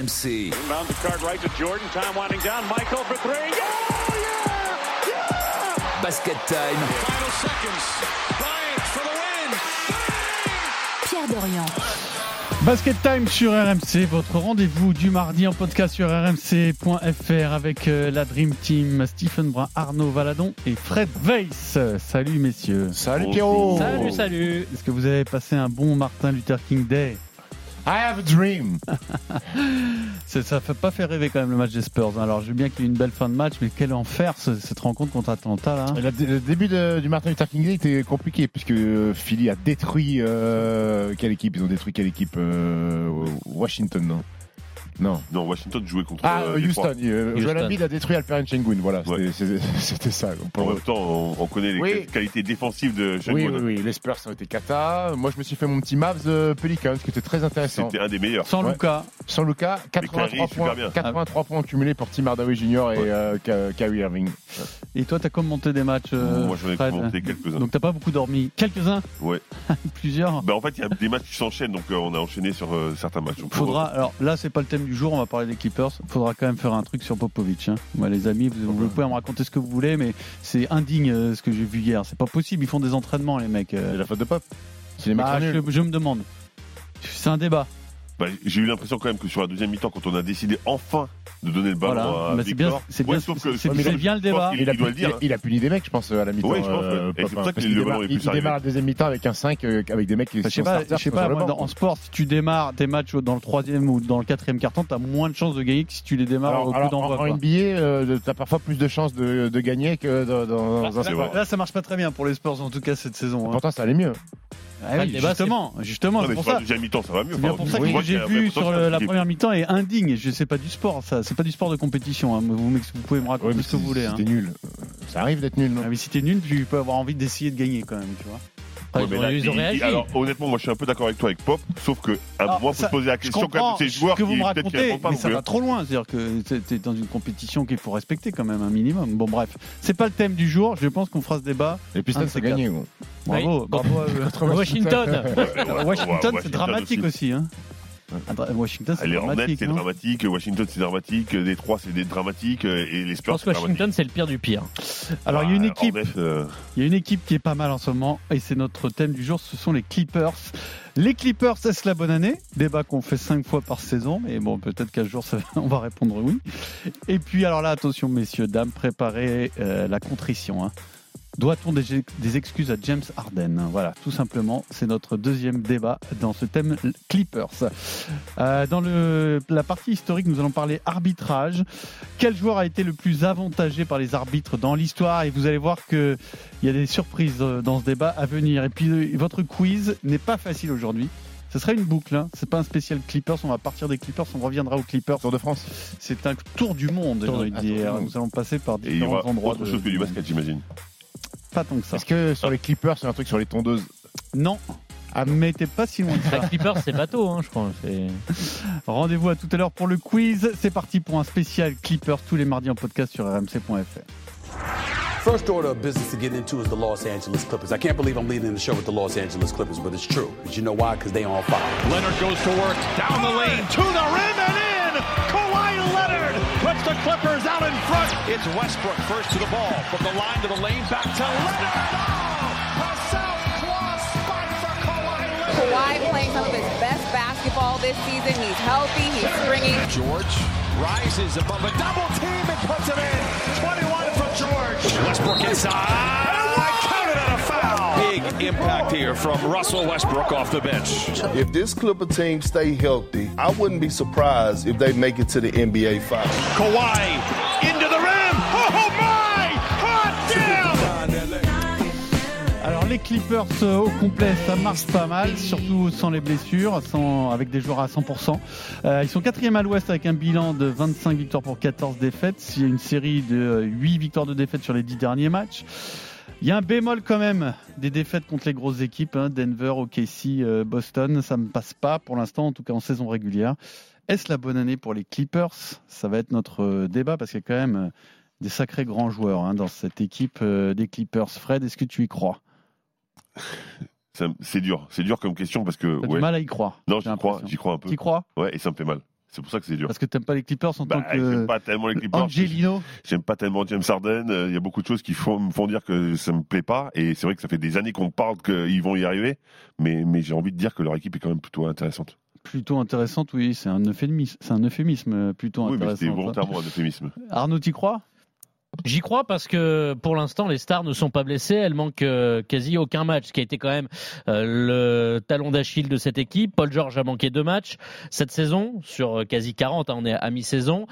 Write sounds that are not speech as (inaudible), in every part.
RMC. Inbound the card right to Jordan. Time winding down. Michael for three. Yeah! Yeah! Yeah! Basket time. Final seconds. Bryant for the win. Pierre Dorian. Basket Time sur RMC, votre rendez-vous du mardi en podcast sur rmc.fr avec euh, la Dream Team, Stephen Brun, Arnaud Valadon et Fred Weiss. Salut messieurs. Salut Pierrot. Salut, salut. Est-ce que vous avez passé un bon Martin Luther King Day? I have a dream. (laughs) Ça fait pas fait rêver quand même le match des Spurs. hein. Alors je veux bien qu'il y ait une belle fin de match, mais quel enfer ce- cette rencontre contre Atlanta là. Le, le début de- du Martin Luther King Day était compliqué puisque euh, Philly a détruit euh, quelle équipe? Ils ont détruit quelle équipe euh, Washington, non? Non. Non, Washington jouait contre Ah, euh, euh. Houston. Euh, Joel Houston. Embiid a détruit Alperen Sengun. Voilà, c'était- Ouais. c'était c'était (laughs) ça. Pour En même temps, on, on connaît les Oui. qualités défensives de Sengun. Oui, oui, oui, les Spurs ont été cata. Moi, je me suis fait mon petit Mavs euh, Pelicans, qui était très intéressant. C'était un des meilleurs. Sans Ouais. Luca, Sans Lucas, 83 Kyrie, super points, bien. 83 points cumulés pour Tim Hardaway Jr. et Ouais. euh, Kyrie Irving. et toi t'as commenté des matchs euh, Moi, j'en ai Fred commenté quelques-uns. Donc t'as pas beaucoup dormi. Quelques-uns Ouais. (laughs) Plusieurs Bah, en fait, il y a des matchs qui s'enchaînent, donc euh, on a enchaîné sur euh, certains matchs. Donc, Faudra, alors là c'est pas le thème du jour, on va parler des Clippers. Faudra quand même faire un truc sur Popovic. Hein. Moi les amis, vous, vous pouvez me raconter ce que vous voulez, mais c'est indigne euh, ce que j'ai vu hier. C'est pas possible, ils font des entraînements les mecs. euh. C'est la faute de Pop. C'est les mecs sont nuls. je, je me demande. C'est un débat. Bah, j'ai eu l'impression quand même que sur la deuxième mi-temps, quand on a décidé enfin de donner le ballon Voilà. à Mais c'est bien, c'est c'est- le débat. Il a, il doit le dire. hein. il a puni des mecs, je pense, à la mi-temps. Oui, je pense, euh, Et c'est pour ça que le ballon est il plus démarre la deuxième mi-temps avec un 5 euh, avec des mecs qui sais sont pas, starters je sais pas moi, banc. en sport, si tu démarres des matchs dans le troisième ou dans le quatrième carton, t'as moins de chances de gagner que si tu les démarres Alors, au coup d'envoi. en. NBA, euh, t'as parfois plus de chances de, gagner que dans, dans un sport. Là, ça marche pas très bien pour les Spurs en tout cas cette saison. hein. Pourtant, ça allait mieux. Ah oui, débat, justement, justement, Non, c'est mais pour sur la ça. deuxième mi-temps, ça va mieux. C'est bien pour ça que j'ai vu sur la première mi-temps est indigne. Je sais pas du sport, ça. C'est pas du sport de compétition. hein. Vous, vous, vous pouvez me raconter Ouais, ce que vous voulez. hein. C'était nul. Ça arrive d'être nul, non? Ah, mais si t'es nul, tu peux avoir envie d'essayer de gagner quand même, tu vois. Enfin, Ouais, ils ont- là, ils ont il- il- réagi. Alors, honnêtement, moi, je suis un peu d'accord avec toi avec Pop, sauf que à un Alors, moment, faut ça, se poser la question quand même de ces joueurs que vous qui me racontez, pas mais ça va trop loin. C'est-à-dire que t'es- dans une compétition qu'il faut respecter quand même un minimum. Bon, bref, c'est pas le thème du jour. Je pense qu'on fera ce débat. Pistons, Un de c'est ces gagné. gros. Bravo, bravo. à eux. Washington. Washington, c'est dramatique aussi. Hein. Ah, dra- Washington, c'est Les Hornets, dramatique. c'est dramatique. Washington, c'est dramatique. Détroit, c'est des dramatiques. Et les Je Spurs, pense que. Washington, c'est le pire du pire. Alors, il y a une Ah, équipe. Euh, Il y a une équipe qui est pas mal en ce moment et c'est notre thème du jour, ce sont les Clippers. Les Clippers, est-ce la bonne année? Débat qu'on fait cinq fois par saison, mais bon, peut-être qu'un jour ça- (laughs) on va répondre oui. Et puis alors là, attention messieurs, dames, préparez euh, la contrition. hein. Doit-on des, des excuses à James Harden Voilà, tout simplement, c'est notre deuxième débat dans ce thème Clippers. Euh, dans le, la partie historique, nous allons parler arbitrage. Quel joueur a été le plus avantagé par les arbitres dans l'histoire? Et vous allez voir que il y a des surprises euh, dans ce débat à venir. Et puis euh, votre quiz n'est pas facile aujourd'hui. Ce sera une boucle, hein. c'est pas un spécial Clippers. On va partir des Clippers, on reviendra aux Clippers. Tour de France. C'est un tour du monde. Tour de- j'ai envie de ah, tour du dire. monde. Nous allons passer par Et il y aura différents endroits. autre de- chose que du basket, j'imagine. Pas tant que ça. Est-ce que sur les Clippers, c'est un truc sur les tondeuses Non. Ah, mais t'es pas si loin de ça. Les Clippers, c'est bateau, hein, je crois. (laughs) Rendez-vous à tout à l'heure pour le quiz. C'est parti pour un spécial Clippers tous les mardis en podcast sur rmc.fr. First order of business to get into is the Los Angeles Clippers. I can't believe I'm leading the show with the Los Angeles Clippers, but it's true. But you know why? Because they on fire. Leonard goes to work down the lane to the rim and in. Kawhi Leonard puts the Clippers out in front. It's Westbrook first to the ball from the line to the lane back to Leonard. Oh, a southpaw spike for Kawhi Leonard. Kawhi playing some of his best basketball this season. He's healthy. He's springy. George rises above a double team and puts it in. 21 from George. Westbrook inside. Big impact here from Russell Westbrook off the bench. If this Clipper team stay healthy, I wouldn't be surprised if they make it to the NBA Finals. Kawhi into the rim. Oh my! Hot damn! Alors les Clippers euh, au complet, ça marche pas mal, surtout sans les blessures, sans, avec des joueurs à 100%. Euh, ils sont quatrième à l'Ouest avec un bilan de 25 victoires pour 14 défaites. Il y a une série de euh, 8 victoires de défaites sur les 10 derniers matchs. Il y a un bémol quand même des défaites contre les grosses équipes, hein, Denver, OKC, euh, Boston. Ça ne passe pas pour l'instant, en tout cas en saison régulière. Est-ce la bonne année pour les Clippers? Ça va être notre euh, débat parce qu'il y a quand même euh, des sacrés grands joueurs hein, dans cette équipe euh, des Clippers. Fred, est-ce que tu y crois? C'est dur, c'est dur comme question parce que. T'as ouais. du mal à y croire. Non, j'y crois, j'y crois un peu. Tu crois? Ouais, et ça me fait mal. C'est pour ça que c'est dur. Parce que t'aimes pas les Clippers en Bah, tant j'aime que pas tellement les Clippers. Angelino. J'aime pas tellement James Harden. Euh, Il y a beaucoup de choses qui font, me font dire que ça me plaît pas. Et c'est vrai que ça fait des années qu'on parle qu'ils vont y arriver. Mais, mais j'ai envie de dire que leur équipe est quand même plutôt intéressante. Plutôt intéressante, oui, c'est un euphémisme, c'est un euphémisme euh, plutôt Oui, mais intéressant. c'était volontairement un euphémisme. Arnaud, t'y crois? J'y crois parce que pour l'instant les stars ne sont pas blessées, elles manquent euh, quasi aucun match, ce qui a été quand même euh, le talon d'Achille de cette équipe. Paul George a manqué deux matchs cette saison sur euh, quasi 40, hein, on est à mi-saison.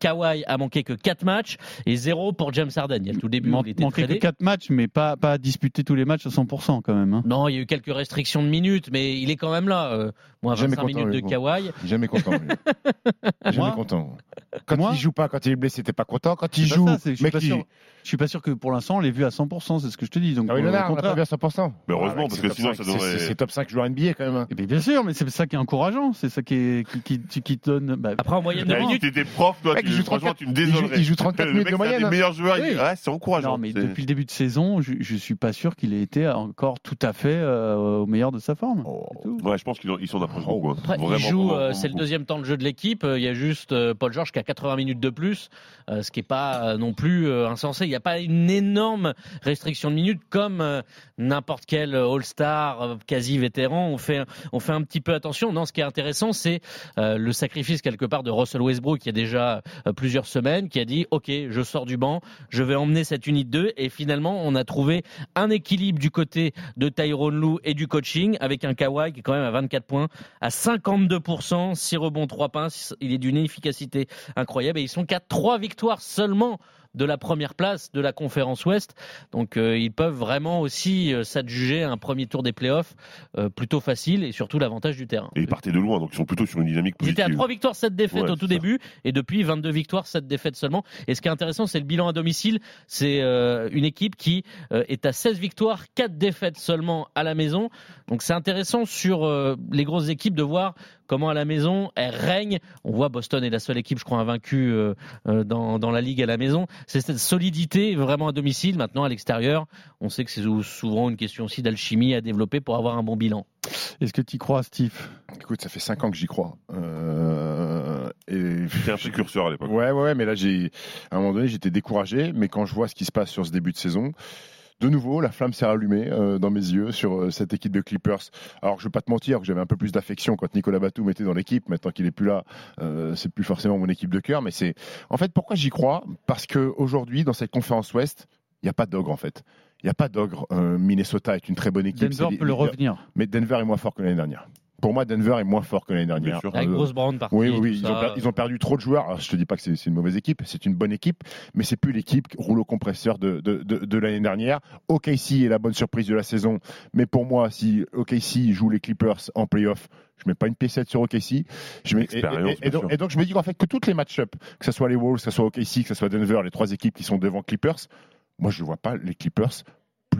Kawhi a manqué que quatre matchs et zéro pour James Harden. Il y a tout début Man- il était Manquait que. 4 matchs, mais pas, pas à disputer tous les matchs à 100% quand même. hein. Non, il y a eu quelques restrictions de minutes, mais il est quand même là. Moins Jamais 25 content, minutes de. Kawhi. Jamais content. (laughs) Jamais content. Quand il joue pas, quand il est blessé, t'es pas content. Quand il joue, mec. Je suis pas sûr que pour l'instant on l'ait vu à 100%, c'est ce que je te dis. Donc, Kawhi au Leonard, on a contraire. pas vu à 100%. Mais heureusement, Ah, parce que sinon, 5, ça c'est- donnerait- C'est top 5 joueurs NBA quand même. hein. Eh bien, bien sûr, mais c'est ça qui est encourageant, c'est ça qui, est, qui, qui, qui te donne. bah, Après en moyenne Bah, si t'étais prof, toi, Mec, tu, il joue franchement, 34 tu me désolerais. il joue 34 Le minutes mec, de c'est un moyenne, des hein. meilleurs joueurs. Oui. Ouais, c'est encourageant. non, mais depuis le début de saison, je, je suis pas sûr qu'il ait été encore tout à fait euh, au meilleur de sa forme. Tout. Ouais, je pense qu'ils ont- ils sont d'approche beaucoup. il joue, euh, c'est le deuxième temps de jeu de l'équipe. Euh, Il y a juste euh, Paul George qui a 80 minutes de plus, euh, ce qui n'est pas euh, non plus euh, insensé. Il n'y a pas une énorme restriction de minutes comme euh, n'importe quel euh, All-Star euh, quasi vétéran. On fait, on fait un petit peu attention. Non, ce qui est intéressant, c'est le sacrifice quelque part de Russell Westbrook, qui a déjà plusieurs semaines, qui a dit OK, je sors du banc, je vais emmener cette unité 2. Et finalement, on a trouvé un équilibre du côté de Tyrone Lou et du coaching avec un Kawhi qui est quand même à 24 points, à 52%, 6 rebonds, 3 pinces. Il est d'une efficacité incroyable et ils sont qu'à 3 victoires seulement de la première place de la conférence Ouest. Donc euh, ils peuvent vraiment aussi euh, s'adjuger un premier tour des playoffs euh, plutôt facile et surtout l'avantage du terrain. Et ils partaient de loin, donc ils sont plutôt sur une dynamique Ils étaient positive. à 3 victoires, 7 défaites Ouais, au tout début, et depuis 22 victoires, 7 défaites seulement. Et ce qui est intéressant, c'est le bilan à domicile. C'est une équipe qui est à 16 victoires, 4 défaites seulement à la maison. Donc c'est intéressant sur les grosses équipes de voir comment à la maison elles règnent. On voit Boston est la seule équipe, je crois, invaincue euh, euh, dans, dans la ligue à la maison. C'est cette solidité vraiment à domicile. Maintenant, à l'extérieur, on sait que c'est souvent une question aussi d'alchimie à développer pour avoir un bon bilan. Est-ce que tu y crois, Steve? Écoute, ça fait 5 ans que j'y crois. Euh, et... C'était un précurseur à l'époque. Ouais, ouais, ouais, mais là, j'ai, à un moment donné, j'étais découragé. Mais quand je vois ce qui se passe sur ce début de saison, de nouveau, la flamme s'est rallumée euh, dans mes yeux sur euh, cette équipe de Clippers. Alors, je vais pas te mentir, que j'avais un peu plus d'affection quand Nicolas Batum était dans l'équipe. Maintenant qu'il est plus là, euh, c'est plus forcément mon équipe de cœur. Mais c'est, en fait, pourquoi j'y crois? Parce que aujourd'hui, dans cette conférence Ouest, il n'y a pas d'ogre en fait. Il n'y a pas d'ogre. Minnesota est une très bonne équipe. Denver peut le revenir. Mais Denver est moins fort que l'année dernière. Pour moi, Denver est moins fort que l'année dernière. Avec Euh, Bruce Brown parti. oui, oui, ils, ça. ont per- ils ont perdu trop de joueurs. Alors, je te dis pas que c'est une mauvaise équipe, c'est une bonne équipe, mais c'est plus l'équipe rouleau compresseur de, de, de, de l'année dernière. OKC est la bonne surprise de la saison, mais pour moi, si OKC joue les Clippers en playoff, je mets pas une piécette sur OKC. Je mets, et, Expérience, et- donc, sûr. et donc, je me dis qu'en fait que toutes les match-up, que ce soit les Wolves, que ce soit OKC, que ce soit Denver, les trois équipes qui sont devant Clippers, moi je vois pas les Clippers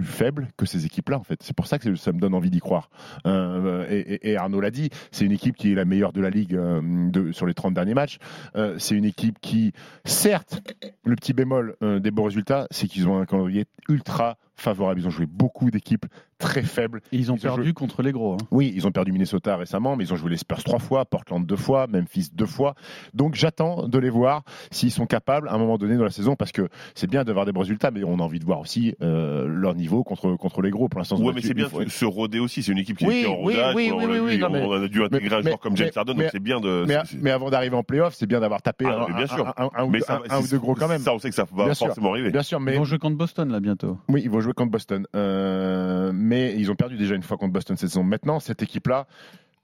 plus faibles que ces équipes-là en fait. C'est pour ça que ça me donne envie d'y croire. Euh, et, Arnaud l'a dit, c'est une équipe qui est la meilleure de la ligue euh, sur les 30 derniers matchs. Euh, c'est une équipe qui, certes, le petit bémol des bons résultats, c'est qu'ils ont un calendrier ultra favorable. Ils ont joué beaucoup d'équipes très faibles. Et ils ont Ils ont perdu joué- contre les gros. hein. Oui, ils ont perdu Minnesota récemment, mais ils ont joué les Spurs trois fois, Portland deux fois, Memphis deux fois. Donc j'attends de les voir s'ils sont capables à un moment donné dans la saison, parce que c'est bien d'avoir des bons résultats, mais on a envie de voir aussi euh, leur niveau contre, contre les gros. Pour l'instant, ils Ouais, mais c'est bien de se roder aussi. C'est une équipe qui Oui, est en oui, rodage. oui, on, oui, a oui, dû, oui, non, mais- on a dû intégrer un mais- joueur comme James Harden, donc c'est bien de. Mais, avant d'arriver en playoff, c'est bien d'avoir tapé Ah, un, bien sûr. un- un ou deux- ça, un- un ou deux gros quand même. Ça, on sait que ça va forcément arriver. Bien sûr, Ils mais vont jouer contre Boston là bientôt. Oui, ils vont jouer contre Boston. Euh, mais ils ont perdu déjà une fois contre Boston cette saison. Maintenant, cette équipe-là,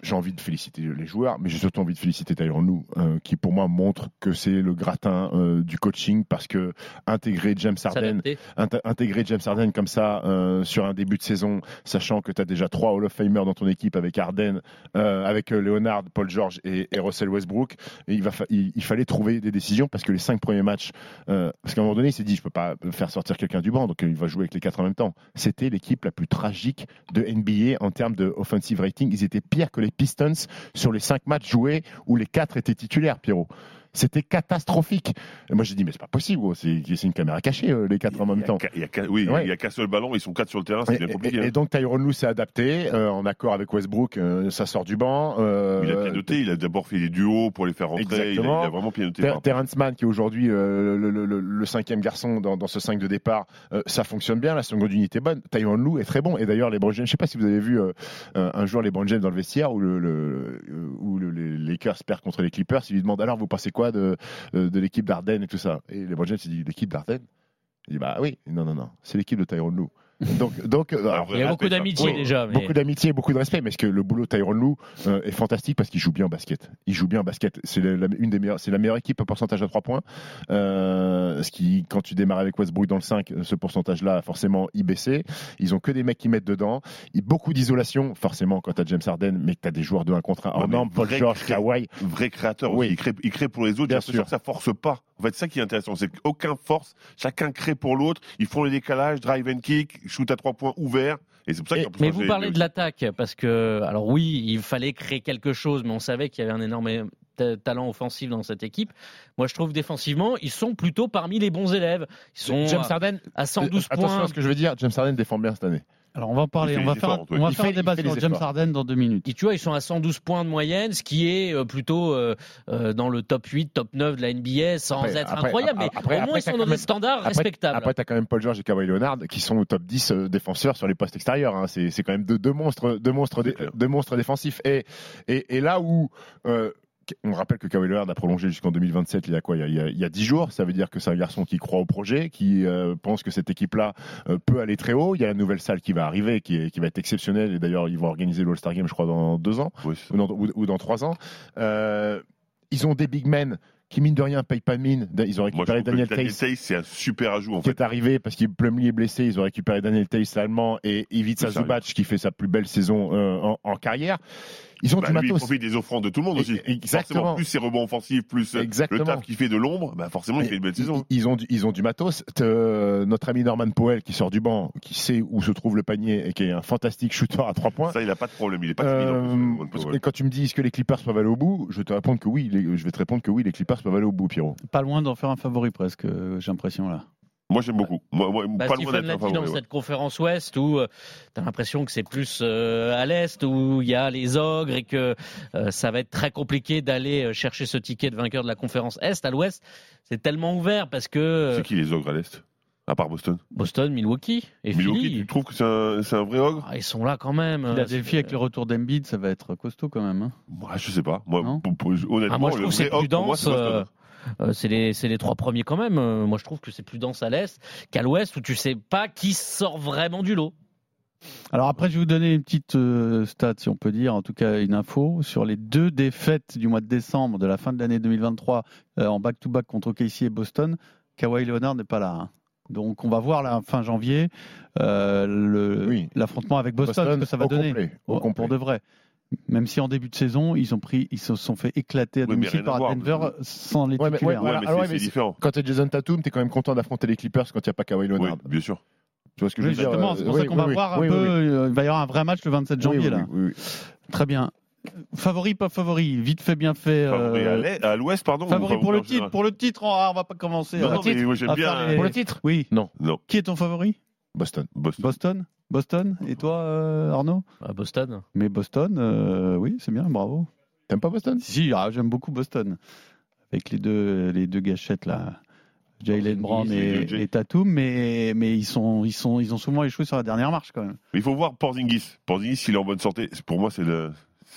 j'ai envie de féliciter les joueurs, mais j'ai surtout envie de féliciter Tyronn Lue, euh, qui pour moi montre que c'est le gratin euh, du coaching parce que intégrer James Harden, int- intégrer James Harden comme ça euh, sur un début de saison, sachant que tu as déjà trois Hall of Famer dans ton équipe avec Harden, avec Leonard, Paul George et, et Russell Westbrook, et il, va fa- il, il fallait trouver des décisions parce que les cinq premiers matchs, parce qu'à un moment donné, il s'est dit je peux pas faire sortir quelqu'un du banc, donc il va jouer avec les quatre en même temps. C'était l'équipe la plus tragique de NBA en termes de offensive rating. Ils étaient pires que les Pistons sur les cinq matchs joués où les quatre étaient titulaires, Pierrot. C'était catastrophique. Et moi, j'ai dit, mais c'est pas possible, gros. c'est une caméra cachée, euh, les quatre en même temps. Il y a, oui, Ouais. il y a qu'un seul ballon, ils sont quatre sur le terrain, c'est Et, bien compliqué. et- et donc Tyron Lue s'est adapté euh, en accord avec Westbrook, euh, ça sort du banc. il a pianoté, il a d'abord fait des duos pour les faire rentrer, il a, il Exactement. a vraiment pianoté. Ter- Terrence Mann, qui est aujourd'hui le, le- le- le cinquième garçon dans, dans ce 5 de départ, ça fonctionne bien, la seconde unité est bonne. Tyron Lue est très bon. Et d'ailleurs, les James, je ne sais pas si vous avez vu un jour les James dans le vestiaire où, le, le- où le- les Lakers perdent contre les Clippers, ils lui demandent alors vous pensez quoi de, euh, de l'équipe d'Ardennes et tout ça. Et les James, il dit l'équipe d'Ardennes Il dit bah oui, non, non, non, c'est l'équipe de Tyron Lue. Donc, donc euh, alors, Il y a beaucoup d'amitié oui, déjà. Mais... Beaucoup d'amitié, beaucoup de respect, mais ce que le boulot de Tyron Lue euh, est fantastique parce qu'il joue bien au basket. Il joue bien au basket. C'est la, la- une des meilleures, c'est la meilleure équipe au pourcentage à 3 points. Euh, ce qui, quand tu démarres avec Westbrook dans le 5, ce pourcentage-là, forcément, il baissait. Ils ont que des mecs qui mettent dedans. Il, beaucoup d'isolation, forcément, quand tu as James Harden, mais que tu as des joueurs de 1 contre 1 Ouais, Paul George, Kawhi. vrai créateur Oui. aussi. Il crée, il crée pour les autres. Bien sûr. que ça force pas. En fait, c'est ça qui est intéressant. C'est qu'aucun force. Chacun crée pour l'autre. Ils font les décalages, drive and kick, shoot à trois points ouverts. Et c'est pour ça Et- Mais vous parlez de l'attaque, parce que, alors oui, il fallait créer quelque chose, mais on savait qu'il y avait un énorme ta- talent offensif dans cette équipe. Moi, je trouve défensivement, ils sont plutôt parmi les bons élèves. Ils sont James à- Harden, à 112 euh, attention points. à ce que je veux dire, James Harden défend bien cette année. Alors on va en parler, on va faire, on va Il faire fait- un débat sur James. Harden dans deux minutes. Et tu vois, ils sont à 112 points de moyenne, ce qui est euh, plutôt euh, euh, dans le top 8, top 9 de la NBA, sans Après- être après- incroyable, mais après- au moins après, ils sont dans des standards Après- respectables. Après, tu as quand même Paul George et Kawhi Leonard qui sont au top 10 euh, défenseurs sur les postes extérieurs. hein. C'est c'est quand même deux, deux monstres, deux monstres, deux monstres défensifs. Et, et, et là où. euh, on rappelle que Kawhi Leonard a prolongé jusqu'en 2027, il y a quoi il y a, il y a- il y a 10 jours. Ça veut dire que c'est un garçon qui croit au projet, qui euh, pense que cette équipe-là euh, peut aller très haut. Il y a la nouvelle salle qui va arriver, qui, est- qui va être exceptionnelle. Et d'ailleurs, ils vont organiser l'All-Star Game, je crois, dans deux ans Oui, ou dans, ou- ou dans trois ans. Euh, ils ont des big men qui, mine de rien, payent pas de mine. Ils ont récupéré que Daniel Tays c'est un super ajout, en qui fait. est arrivé parce qu'il Plumlee est blessé. Ils ont récupéré Daniel Tays, l'allemand, et Ivica Zubac qui fait sa plus belle saison euh, en, en carrière. Ils ont Bah, du lui, il matos. profite des offrandes de tout le monde aussi. Et- exactement. Forcément, plus ses rebonds offensifs, plus euh, le taf qu'il fait de l'ombre, bah forcément, il fait une belle saison. ils ont du, ils ont du matos. Euh, notre ami Norman Powell qui sort du banc, qui sait où se trouve le panier et qui est un fantastique shooter à trois points. Ça, il n'a pas de problème. Il est pas Euh, timide. que quand tu me dis est-ce que les Clippers peuvent aller au bout, je vais te répondre que oui. les- je vais te répondre que oui, les Clippers peuvent aller au bout, Pierrot. Pas loin d'en faire un favori presque, euh, j'ai l'impression là. Moi, j'aime beaucoup. Moi, moi, Bah, pas loin Stephen d'être dit dans ouais. cette conférence Ouest où tu as l'impression que c'est plus euh, à l'Est, où il y a les ogres et que euh, ça va être très compliqué d'aller euh, chercher ce ticket de vainqueur de la conférence Est. À l'Ouest, c'est tellement ouvert parce que euh, C'est qui les ogres à l'Est? À part Boston. Boston, Milwaukee et Milwaukee, Philly, tu trouves que c'est un, c'est un vrai ogre? Ah, ils sont là quand même. Philadelphie Euh, avec le retour d'Embiid, ça va être costaud quand même. hein. Moi, je sais pas. Moi, pour- pour- honnêtement, Ah, moi, je le trouve que c'est vrai plus ogre, pour moi, dense. c'est Boston. Euh, c'est les, c'est les trois premiers quand même. Euh, moi, je trouve que c'est plus dense à l'Est qu'à l'Ouest où tu sais pas qui sort vraiment du lot. Alors après, je vais vous donner une petite euh, stat, si on peut dire, en tout cas une info, sur les deux défaites du mois de décembre de la fin de l'année 2023 euh, en back-to-back contre OKC et Boston. Kawhi Leonard n'est pas là. hein. Donc on va voir la fin janvier euh, Oui. l'affrontement avec Boston, ce que ça va au donner complet, au complet. pour de vrai. Même si en début de saison, ils ont pris, ils se sont fait éclater à domicile à par voir, Denver sans les Ouais, titulaires. ouais, Ouais, mais c'est différent. Quand tu es Jason Tatum, tu es quand même content d'affronter les Clippers quand il n'y a pas Kawhi Oui, Leonard. bien sûr. Tu vois ce que je veux dire justement, euh, c'est pour oui, ça qu'on oui, va oui, voir un oui, peu. oui, oui. euh, Il va y avoir un vrai match le 27 janvier Oui, oui, là. oui, oui. Très bien. Favori, pas favori, vite fait, bien fait. Favori euh, à à l'Ouest, pardon. Favori ou pour le titre, pour le titre, on, ah, va pas commencer. Non, à- non, mais moi, j'aime à bien. les- Pour le titre? Oui. Non. Qui est ton favori? Boston. Boston. Boston? Boston Et toi, euh, Arnaud? À Boston. Mais Boston, euh, oui, c'est bien, bravo. T'aimes pas Boston? Si, ah, j'aime beaucoup Boston. Avec les deux, les deux gâchettes là. Jalen Brown et et Tatum, mais, mais ils, sont, ils, sont, ils ont souvent échoué sur la dernière marche quand même. Il faut voir Porzingis. Porzingis, s'il est en bonne santé, pour moi, c'est le.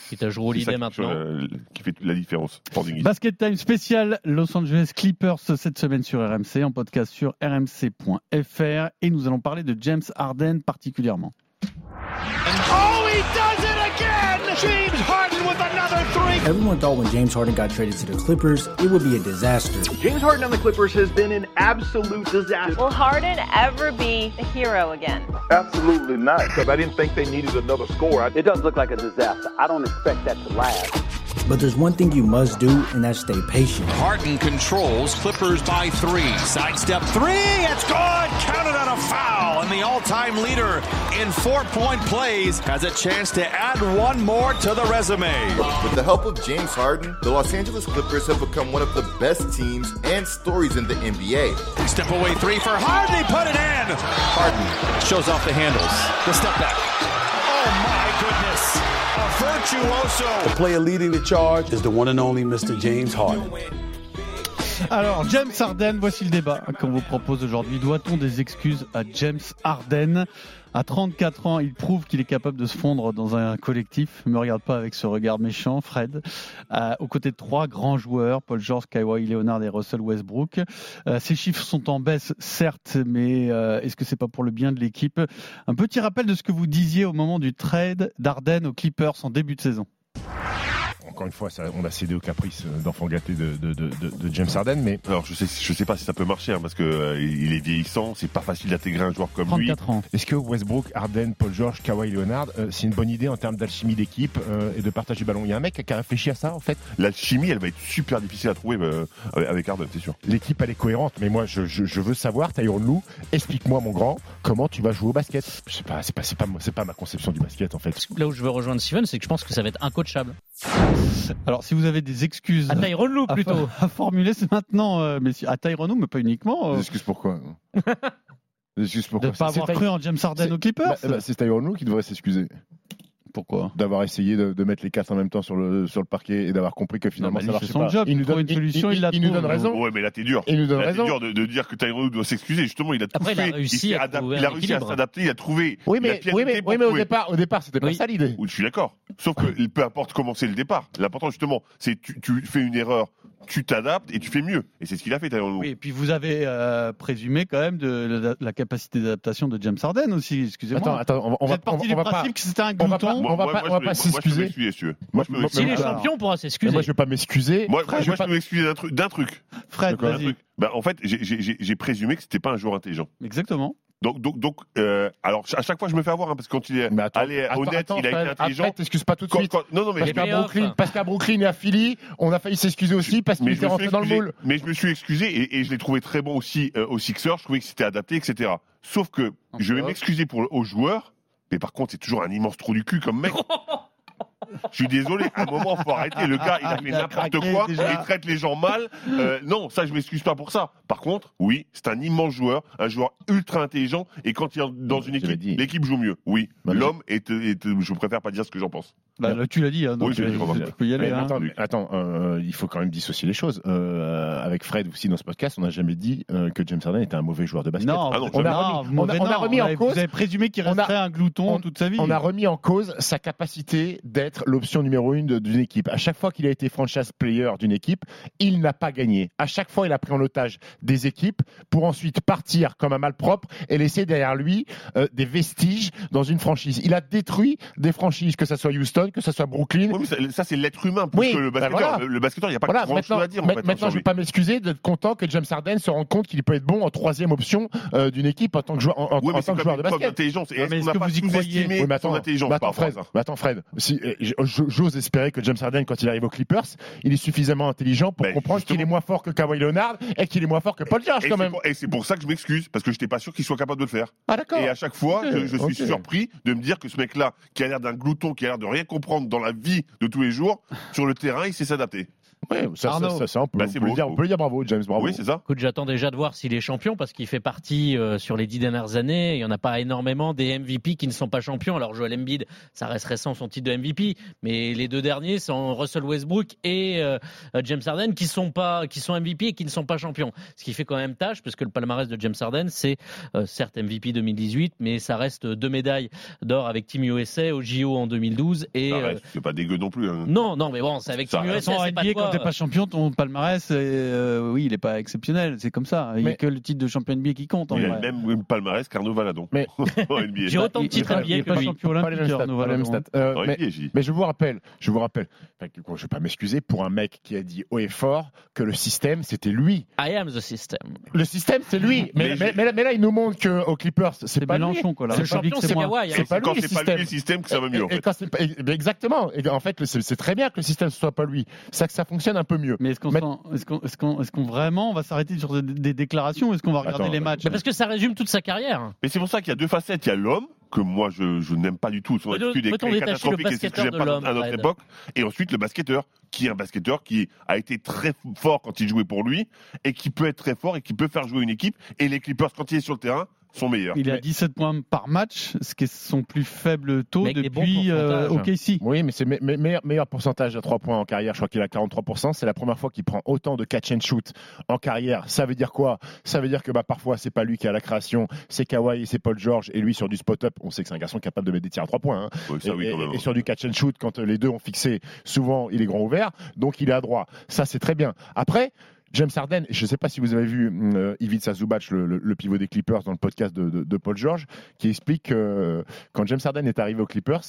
Qui t'a joué au qui, maintenant. euh, qui fait la différence. Basket Time spécial Los Angeles Clippers cette semaine sur RMC, en podcast sur rmc.fr. Et nous allons parler de James Harden particulièrement. Oh, he does it again! James Harden. Everyone thought when James Harden got traded to the Clippers, it would be a disaster. James Harden on the Clippers has been an absolute disaster. Will Harden ever be a hero again? Absolutely not. Because I didn't think they needed another score. It does look like a disaster. I don't expect that to last. But there's one thing you must do, and that's stay patient. Harden controls Clippers by three. Sidestep three. It's good. Counted on a foul. and the all-time leader in four-point plays has a chance to add one more to the resume. With the help of James Harden, the Los Angeles Clippers have become one of the best teams and stories in the NBA. Step away three for Harden. He put it in. Harden shows off the handles. The step back. The player leading the charge is the one and only Mr. James Harden. Alors, James Harden, voici le débat qu'on vous propose aujourd'hui. Doit-on des excuses à James Harden? À 34 ans, il prouve qu'il est capable de se fondre dans un collectif. Ne me regarde pas avec ce regard méchant, Fred. Euh, aux côtés de trois grands joueurs, Paul George, Kawhi Leonard et Russell Westbrook. Euh, ces chiffres sont en baisse, certes, mais euh, est-ce que c'est pas pour le bien de l'équipe? Un petit rappel de ce que vous disiez au moment du trade d'Harden aux Clippers en début de saison. Encore une fois, ça, on a cédé au caprice d'enfant gâté de, de, de, de, James Harden, mais alors je sais, je sais pas si ça peut marcher hein, parce que euh, il est vieillissant, c'est pas facile d'intégrer un joueur comme 34 lui. ans. Est-ce que Westbrook, Harden, Paul George, Kawhi Leonard, euh, c'est une bonne idée en termes d'alchimie d'équipe euh, et de partage du ballon? Il y a un mec qui a réfléchi à ça en fait? L'alchimie, elle va être super difficile à trouver euh, avec Harden, c'est sûr. L'équipe elle est cohérente, mais moi je, je, je veux savoir, Tyron Lou, explique-moi mon grand, comment tu vas jouer au basket Je sais pas, c'est pas, c'est pas, c'est pas ma conception du basket en fait. Là où je veux rejoindre Steven, c'est que je pense que ça va être incoachable. Alors, si vous avez des excuses À Tyronn Lue, à, plutôt. (laughs) à formuler, c'est maintenant, euh, mais si- à Tyronn Lue, mais pas uniquement. euh, Des excuses pourquoi Des excuses de pourquoi ne pas avoir cru en James Harden c'est- aux Clippers. bah, bah, C'est Tyron Lue qui devrait s'excuser Pourquoi d'avoir essayé de, de mettre les quatre en même temps sur le, sur le parquet et d'avoir compris que finalement Non, ça marchait pas. job, il nous donne une solution, il, il la il nous donne raison. Ouais, mais là t'es dur. Il nous donne Là, raison. C'est dur de, de dire que Tyron Lue doit s'excuser. Justement, il a tout Après, il a fait. il a réussi à s'adapter, il a trouvé. Oui, mais, pied oui, à mais, terre pour oui, mais au départ, au départ, c'était pas ça l'idée. Je suis d'accord. Sauf que peu importe comment c'est le départ. L'important justement, c'est tu, tu fais une erreur, tu t'adaptes et tu fais mieux. Et c'est ce qu'il a fait Tyronn Lue. Oui, et puis vous avez euh, présumé quand même de la, la capacité d'adaptation de James Harden aussi, excusez-moi. Attends, attends, on va, on vous va, êtes parti on du va pas. principe que c'était un on va pas- glouton. on va pas- on va pas peux- moi, je peux s'excuser. m'excuser, si tu veux. Moi, Moi, je peux moi, m'excuser. S'il est Alors. champion, on pourra Mais s'excuser. moi, je vais pas m'excuser. Moi, moi, je vais je pas- peux m'excuser d'un truc. D'un truc. Fred, vas-y. Bah, en fait, j'ai présumé que c'était pas un joueur intelligent. Exactement. Donc, donc, donc euh, alors à chaque fois je me fais avoir hein, parce que quand il est Mais attends, allé attends, honnête, attends, il a Fred, été intelligent. T'excuses pas tout de suite. quand- non, non, mais Parce je- qu'à. Brooklyn, parce qu'à Brooklyn et à Philly, on a failli s'excuser aussi parce qu'il était rentré dans le moule. mais je me suis excusé et, et je l'ai trouvé très bon aussi euh, aux Sixers. Je trouvais que c'était adapté, etc. Sauf que je vais m'excuser pour aux joueurs, mais par contre c'est toujours un immense trou du cul comme mec. (laughs) Je suis désolé, à un moment faut arrêter. Le gars, il a fait n'importe quoi, déjà. il traite les gens mal. Euh, non, ça je m'excuse pas pour ça. Par contre, oui, c'est un immense joueur, un joueur ultra intelligent. Et quand il est dans une J'avais équipe, dit. l'équipe joue mieux. Oui, Bah, l'homme est, est- Je préfère pas dire ce que j'en pense. Bah, là, tu l'as dit, hein, donc Oui, dit, euh, tu peux y aller. Mais hein. attends, mais attends, euh, il faut quand même dissocier les choses. Euh, avec Fred aussi dans ce podcast, on n'a jamais dit euh, que James Harden était un mauvais joueur de basket. Non, Ah non, vous- on a non, remis- vous- on a- on a non, remis en avez- cause- Vous avez présumé qu'il resterait un glouton on- toute sa vie. On a remis en cause sa capacité d'être l'option numéro une d'une équipe. À chaque fois qu'il a été franchise player d'une équipe, il n'a pas gagné. À chaque fois, il a pris en otage des équipes pour ensuite partir comme un malpropre et laisser derrière lui euh, des vestiges dans une franchise. Il a détruit des franchises, que ce soit Houston, que ce soit Brooklyn. Oui, ça, ça, c'est l'être humain plus Oui, que le basketteur. voilà. Le, le basketteur, il n'y a pas Voilà, grand maintenant, chose à dire. en ma- fait, maintenant je ne vais pas m'excuser d'être content que James Harden se rende compte qu'il peut être bon en troisième option euh, d'une équipe en tant que joueur, en, Oui, en mais c'est tant que joueur de basket. d'intelligence. Et Ouais, est-ce mais qu'on est-ce n'a que pas vous y croyez? sous-estimé Oui, mais son attends, intelligence mais attends, Fred, ça mais attends, Fred, si, euh, j'ose espérer que James Harden, quand il arrive aux Clippers, il est suffisamment intelligent pour Ben, comprendre qu'il est moins fort que Kawhi Leonard et qu'il est moins fort que Paul George quand c'est même. pour- Et c'est pour ça que je m'excuse, parce que je n'étais pas sûr qu'il soit capable de le faire. Ah d'accord. Et à chaque fois, je, je suis surpris de me dire que ce mec-là, qui a l'air d'un glouton, qui a l'air de rien comprendre dans la vie de tous les jours, sur le terrain, il sait s'adapter. Ouais, ça, ça, ça, ça, on peut, Bah, on c'est peut le beau, dire, beau. on peut le dire bravo, James, bravo. Oui, c'est ça. Écoute, j'attends déjà de voir s'il est champion parce qu'il fait partie euh, sur les dix dernières années. Il n'y en a pas énormément des MVP qui ne sont pas champions. Alors Joel Embiid, ça reste récent son titre de MVP, mais les deux derniers sont Russell Westbrook et euh, James Harden qui sont pas, qui sont MVP et qui ne sont pas champions. Ce qui fait quand même tâche parce que le palmarès de James Harden, c'est euh, certes MVP 2018, mais ça reste deux médailles d'or avec Team USA au JO en 2012 et Ça euh, reste, C'est pas dégueu non plus. hein. non, non, mais bon, c'est avec Ça Team. USA, c'est pas toi, quand t'es pas champion, ton palmarès, euh, oui, il est pas exceptionnel. C'est comme ça. Il n'y a Mais- que le titre de champion NBA qui compte. En Il a vrai. le même palmarès qu'Arnaud Valadon. Mais-. (laughs) J'ai autant de titres NBA que pas lui. champion olympique. Arnaud Valadon. Euh, mais- je vous rappelle, je vous rappelle, je vais pas m'excuser pour un mec qui a dit haut et fort que le système c'était lui. I am the system. Le système c'est lui. Mais, là, il nous montre qu'aux Clippers c'est C'est pas lui. Mélenchon, quoi. Le champion, c'est. Kawhi. hein. C'est pas Quand lui le c'est pas lui système. le système que ça va mieux. exactement. En fait, c'est c'est très bien que le système ne soit pas lui. C'est que ça fonctionne. Fonctionne un peu mieux. Mais est-ce qu'on Mais- est-ce qu'on est-ce qu'on- est-ce qu'on vraiment on va s'arrêter sur des, des déclarations ou est-ce qu'on va regarder Attends, les matchs Mais parce que ça résume toute sa carrière. Mais c'est pour ça qu'il y a deux facettes. Il y a l'homme, que moi je, je n'aime pas du tout. Son attitude est, est catastrophique et c'est ce que j'aime pas à notre Fred époque. Et ensuite le basketteur, qui est un basketteur qui a été très fort quand il jouait pour lui et qui peut être très fort et qui peut faire jouer une équipe. Et les Clippers, quand il est sur le terrain, sont meilleurs. Il a 17 points par match, ce qui est son plus faible taux depuis euh. OKC. Oui, mais c'est me- me- meilleur, meilleur pourcentage à 3 points en carrière. Je crois qu'il a 43%. C'est la première fois qu'il prend autant de catch and shoot en carrière. Ça veut dire quoi? Ça veut dire que bah, parfois, c'est pas lui qui a la création, c'est Kawhi et c'est Paul George. Et lui, sur du spot-up, on sait que c'est un garçon capable de mettre des tirs à 3 points. hein. Ça, et, oui, quand et- même. et sur du catch and shoot, quand les deux ont fixé, souvent il est grand ouvert, donc il est à droit. Ça, c'est très bien. Après, James Harden, je ne sais pas si vous avez vu euh, Ivica Zubac, le, le- le pivot des Clippers, dans le podcast de, de- de Paul George, qui explique que euh, quand James Harden est arrivé aux Clippers,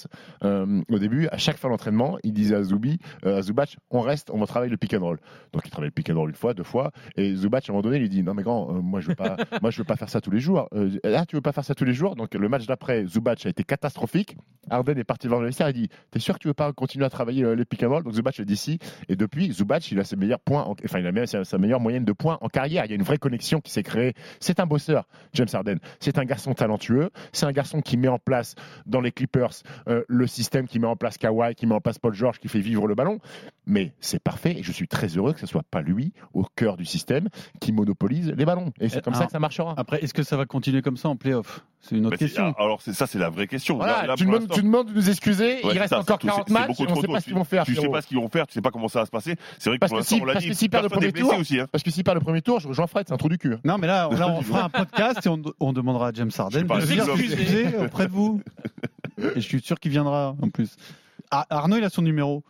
euh, au début, à chaque fois d'entraînement, il disait à, Zubi, euh, à Zubac, on reste, on va travailler le pick and roll. Donc il travaille le pick and roll une fois, deux fois, et Zubac, à un moment donné, lui dit, non mais grand, moi je veux (laughs) je veux pas faire ça tous les jours. Euh, ah, tu veux pas faire ça tous les jours? Donc le match d'après, Zubac a été catastrophique. Harden est parti voir le vestiaire, il dit, t'es sûr que tu veux pas continuer à travailler les pick and roll? Donc Zubac a dit si. Et depuis, Zubac, il a ses meilleurs points, en- enfin il a même sa, sa meilleure moyenne de points en carrière. Il y a une vraie connexion qui s'est créée. C'est un bosseur, James Harden. C'est un garçon talentueux. C'est un garçon qui met en place dans les Clippers euh, le système qui met en place Kawhi, qui met en place Paul George, qui fait vivre le ballon. Mais c'est parfait et je suis très heureux que ce soit pas lui au cœur du système qui monopolise les ballons. Et c'est comme ça que ça marchera. Après, est-ce que ça va continuer comme ça en playoff? C'est une autre Bah, question. alors ça, c'est la vraie question. Voilà, Là- là, tu, demandes, l'instant- tu demandes de nous excuser. Ouais, il reste ça, encore c'est- 40 c'est matchs. on ne sait tôt. pas ce qu'ils vont faire. Tu sais Pierrot. pas ce qu'ils vont faire, tu sais pas comment ça va se passer. C'est vrai que Parce pour que l'instant, si, on l'a parce dit, perd le premier tour, aussi. hein. parce que s'il perd le premier tour, je rejoins Fred, c'est un trou du cul. hein. Non, mais là, là, on (laughs) fera un podcast et on, on demandera à James Harden Je de s'excuser (laughs) auprès de vous. Et je suis sûr qu'il viendra en plus. Ah, Arnaud, il a son numéro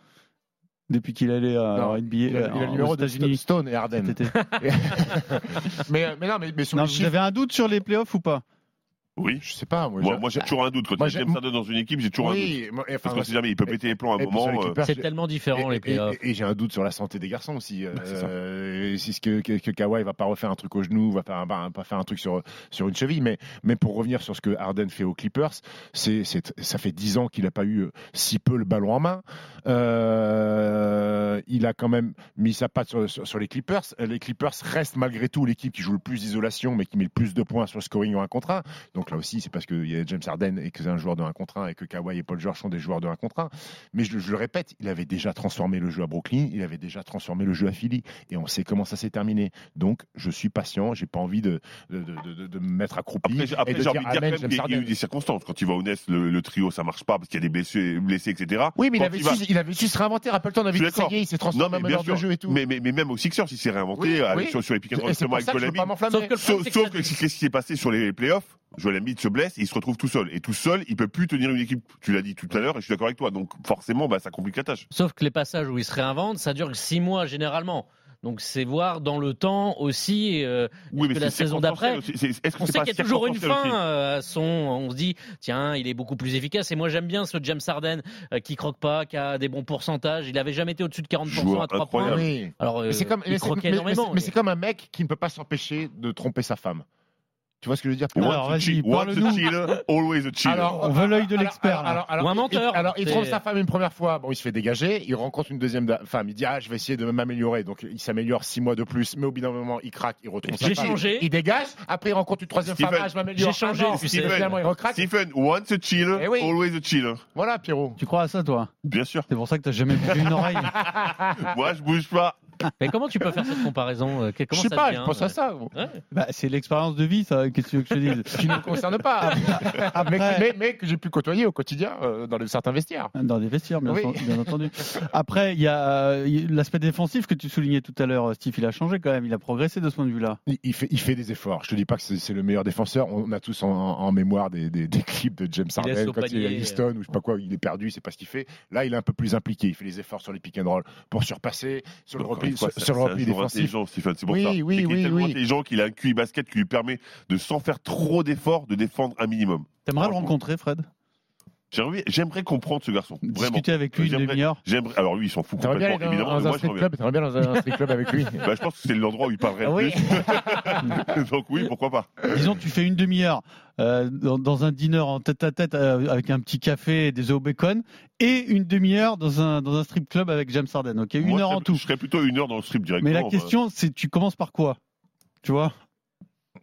depuis qu'il allait à Non, NBA. Il a, il a euh, le numéro de Stone et Harden. été. (laughs) mais, mais non, mais, mais sur Non, les vous chiffres, avez un doute sur les playoffs ou pas? Oui. je sais pas. Moi, Moi, j'ai toujours un doute. Quand Moi, James Harden dans une équipe, j'ai toujours un doute. oui, moi, enfin, Parce qu'on sait jamais, il peut péter les plombs à un moment. les euh, Clippers, C'est tellement différent et, les playoffs. et- et j'ai un doute sur la santé des garçons aussi. Bah, c'est ça. Euh, si ce que, que, que Kawhi va pas refaire un truc au genou, va un, pas faire un truc sur, sur une cheville. Mais, mais pour revenir sur ce que Harden fait aux Clippers, c'est, ça fait 10 ans qu'il n'a pas eu si peu le ballon en main. Euh, il a quand même mis sa patte sur, sur- sur les Clippers. Les Clippers restent malgré tout l'équipe qui joue le plus d'isolation, mais qui met le plus de points sur le scoring en 1 contre 1. Donc là aussi, c'est parce qu'il y a James Harden et que c'est un joueur de 1 contre 1 et que Kawhi et Paul George sont des joueurs de 1 contre 1. Mais je, je le répète, il avait déjà transformé le jeu à Brooklyn, il avait déjà transformé le jeu à Philly, et on sait comment ça s'est terminé. Donc, je suis patient, j'ai pas envie de, de, de, de- de me mettre accroupi Après, après, j'ai dire envie de dire James qu'il y a- eu des circonstances. Quand il va au Nest, le, le trio, ça marche pas parce qu'il y a des blessés, blessés etc. Oui, mais il avait, il va- su, il avait su se réinventer. Rappelle-toi, on avait dit suis ça y d'accord. est, il s'est transformé en meneur de jeu et tout. Mais, mais, mais même au Sixers, il s'est réinventé Oui, avec- oui. sur, sur les avec. Sauf que Sauf, qu'est-ce qui s'est passé sur les playoffs? Joel Embiid se blesse et il se retrouve tout seul. Et tout seul, il peut plus tenir une équipe. Tu l'as dit tout à l'heure et je suis d'accord avec toi. Donc forcément, bah, ça complique la tâche. Sauf que les passages où il se réinvente, ça dure six mois généralement. Donc c'est voir dans le temps aussi euh, Oui, mais que la saison d'après. Est-ce que On c'est sait qu'il y a toujours une fin euh, à son. On se dit, tiens, il est beaucoup plus efficace. Et moi, j'aime bien ce James Harden euh, qui croque pas, qui a des bons pourcentages. Il avait jamais été au-dessus de 40% Joueur à 3 points. Oui. Alors, euh, c'est comme, il mais c'est comme un mec qui ne peut pas s'empêcher de tromper sa femme. Tu vois ce que je veux dire? Pour Alors, Once a vas-y, cheat- once a parle-nous. cheater, always a cheater. Alors, On veut l'œil de l'expert, là. Alors, alors, Ou un il- menteur. Alors, il C'est- trompe sa femme une première fois. Bon, il se fait dégager. Il rencontre une deuxième da- femme. Il dit, ah, je vais essayer de m'améliorer. Donc, il s'améliore six mois de plus. Mais au bout d'un moment, il craque. Il retrouve sa J'ai femme. changé. Il dégage. Après, il rencontre une troisième Stephen, femme. Ah, je m'améliore. j'ai changé, Un an. tu sais. Finalement, il recraque. Stephen, once a cheater, Eh oui. always a cheater. Voilà, Pierrot. Tu crois à ça, toi? Bien sûr. C'est pour ça que t'as jamais bougé une oreille. (laughs) Moi, je bouge pas. Mais comment tu peux faire cette comparaison euh, que- Je comment sais ça pas, devient, je pense à euh, ça. ouais. Bah, c'est l'expérience de vie, ça. Qu'est-ce que tu veux que je te dise Ce (laughs) qui ne me concerne pas. mais, mais- mais que j'ai pu côtoyer au quotidien euh, dans les- certains vestiaires. Dans des vestiaires, bien, Oui. sen- bien entendu. Après, il y a euh, l'aspect défensif que tu soulignais tout à l'heure, Steve. Il a changé quand même. Il a progressé de ce point de vue-là. Il, il fait, il fait des efforts. Je te dis pas que c'est le meilleur défenseur. On a tous en, en mémoire des, des- des clips de James Harden quand il est à. Houston ou je sais pas quoi, il est perdu, c'est pas ce qu'il fait. Là, il est un peu plus impliqué. Il fait des efforts sur les pick and roll pour surpasser sur le repli, une fois, sur, le repli défensif. intelligent, Stephen, c'est pour Oui, ça. oui, est oui, tellement oui. intelligent qu'il a un QI basket qui lui permet de, sans faire trop d'efforts, de défendre un minimum. T'aimerais le rencontrer, Fred? J'aimerais comprendre ce garçon. Vraiment. Discuter avec lui une demi-heure. Alors lui, il s'en fout T'aimerais bien complètement. aller dans, évidemment. dans un j'aimerais club, bien dans un strip club avec lui? Bah, je pense que c'est l'endroit où il parlerait le Oui. plus. (laughs) Donc oui, pourquoi pas. Disons, tu fais une demi-heure euh, dans, dans un dîner en tête-à-tête euh, avec un petit café et des œufs au bacon, et une demi-heure dans un, dans un strip club avec James Harden. Ok, une Moi, heure en tout. Je serais plutôt une heure dans le strip directement. Mais la question, c'est tu commences par quoi? Tu vois?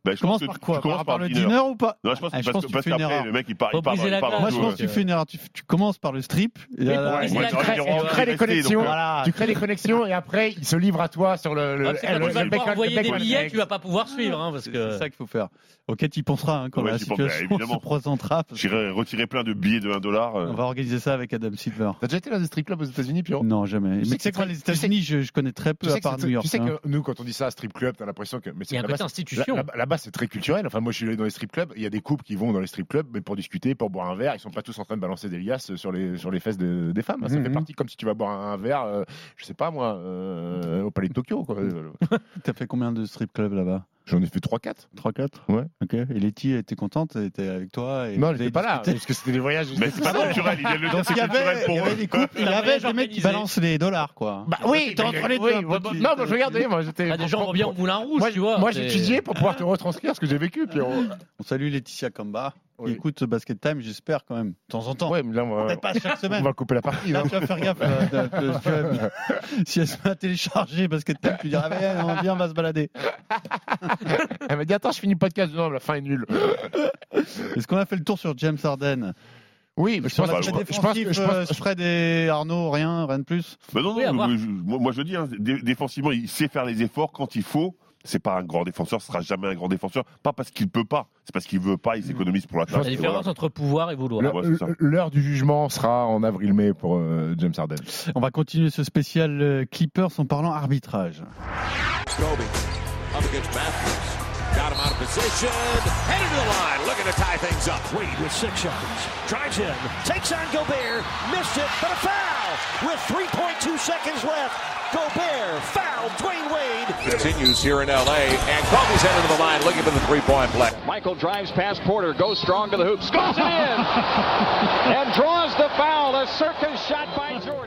Bah, je Tu commences pense que par quoi tu commences par, par par le dîner ou pas Non, je pense Ah, que je parce pense que- parce fais une qu'après, erreur. le mec, il part, il part, il Moi, je pense que tu fais une erreur. Tu, tu commences par le strip. et Oui, là- dit, tu crées des rester, connexions, Voilà. tu crées des connexions et après il se livre à toi sur le. le, quand le- le envoyer le des billets, tu vas pas pouvoir suivre, hein, parce C'est que. c'est ça qu'il faut faire. Ok, tu y penseras hein, quand Ouais, la pense, situation se présentera. J'irais retirer plein de billets de 1 dollar. euh. On va organiser ça avec Adam Silver. T'as déjà été dans des strip clubs aux États-Unis, Pierrot? Non, jamais. Mais tu sais c'est quoi, les États-Unis, je, connais très peu à part c'est- New York. tu sais hein. que nous, quand on dit ça, strip club, t'as l'impression que. Mais a un institution. Là-bas, c'est très culturel. Enfin, moi, je suis allé dans les strip clubs. Il y a des couples qui vont dans les strip clubs, mais pour discuter, pour boire un verre. Ils sont pas tous en train de balancer des liasses sur les sur les fesses de- des femmes. hein. Ça Mhm. fait partie comme si tu vas boire un verre, euh, je sais pas moi, euh, au palais de Tokyo. quoi. (laughs) T'as fait combien de strip clubs là-bas? J'en ai fait 3-4. 3-4 Ouais. Ok. Et Letty était contente Elle était avec toi et Non, j'étais avez pas là, parce que c'était des voyages. Mais c'est pas naturel, il vient de le c'est il y avait, culturel il y pour avait des couples, il y avait des mecs qui balancent les dollars, quoi. Bah oui, t'étais entre les deux, bah, non, moi je regardais, moi j'étais. Ah, des gens bien au Moulin Rouge, moi, tu vois. Moi j'étudiais pour pouvoir te retranscrire ce que j'ai vécu, Pierrot. On salue Laetitia Kamba Oui. écoute Basket Time, j'espère quand même, de temps en temps. Ouais, mais là, on va, Peut-être pas chaque on semaine. va couper la partie. Là, hein. tu vas faire gaffe. euh, de- de- (laughs) si elle se met à télécharger Basket Time, tu diras, ah, on vient, on va se balader. (laughs) Elle m'a dit Attends, je finis le podcast. Non, la fin est nulle. (laughs) Est-ce qu'on a fait le tour sur James Harden? Oui, mais je Sur pense, l'aspect je pense- je pense défensif, que. Je euh, pense, Fred et Arnaud, rien, rien de plus? Bah non, Oui, non, voir. je- moi, moi, je dis, hein, dé- défensivement, il sait faire les efforts quand il faut. C'est pas un grand défenseur, ce sera jamais un grand défenseur. Pas parce qu'il peut pas, c'est parce qu'il veut pas, il s'économise pour la La tâche. et différence voilà. entre pouvoir et vouloir. ça. L'heure du jugement sera en avril-mai pour euh, James Harden. On va continuer ce spécial euh, Clippers en parlant arbitrage. Kobe. Got him out of position. Headed to the line. Looking to tie things up. Wade with six seconds. Drives in. Takes on Gobert. Missed it, but a foul with 3.2 seconds left. Gobert fouled Dwayne Wade. Continues here in L.A. And Kobe's headed to the line looking for the three-point play. Michael drives past Porter, goes strong to the hoop, scores it in, (laughs) and draws the foul. A circus shot by Jordan.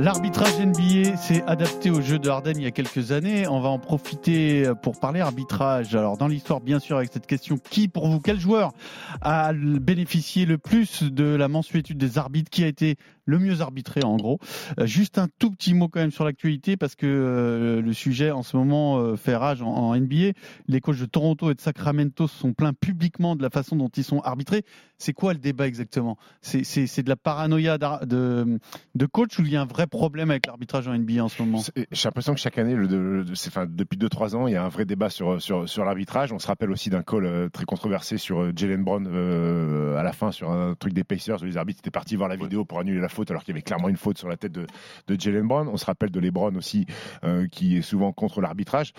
L'arbitrage NBA s'est adapté au jeu de Harden il y a quelques années. On va en profiter pour parler arbitrage. Alors, dans l'histoire, bien sûr, avec cette question, qui pour vous, quel joueur a bénéficié le plus de la mensuétude des arbitres? Qui a été le mieux arbitré, en gros Euh, Juste un tout petit mot quand même sur l'actualité, parce que euh, le sujet en ce moment euh, fait rage en, en NBA. Les coachs de Toronto et de Sacramento se sont plaints publiquement de la façon dont ils sont arbitrés. C'est quoi le débat exactement? C'est c'est- c'est de la paranoïa de, de coach ou il y a un vrai problème avec l'arbitrage en NBA en ce moment? C'est- J'ai l'impression que chaque année, le, le- le- c'est- enfin, depuis 2-3 ans, il y a un vrai débat sur, sur, sur l'arbitrage. On se rappelle aussi d'un call euh, très controversé sur euh, Jalen Brown euh, à la fin, sur un truc des Pacers où les arbitres étaient partis voir la vidéo pour annuler la faute alors qu'il y avait clairement une faute sur la tête de, de Jalen Brown. On se rappelle de LeBron aussi, euh, qui est souvent contre l'arbitrage.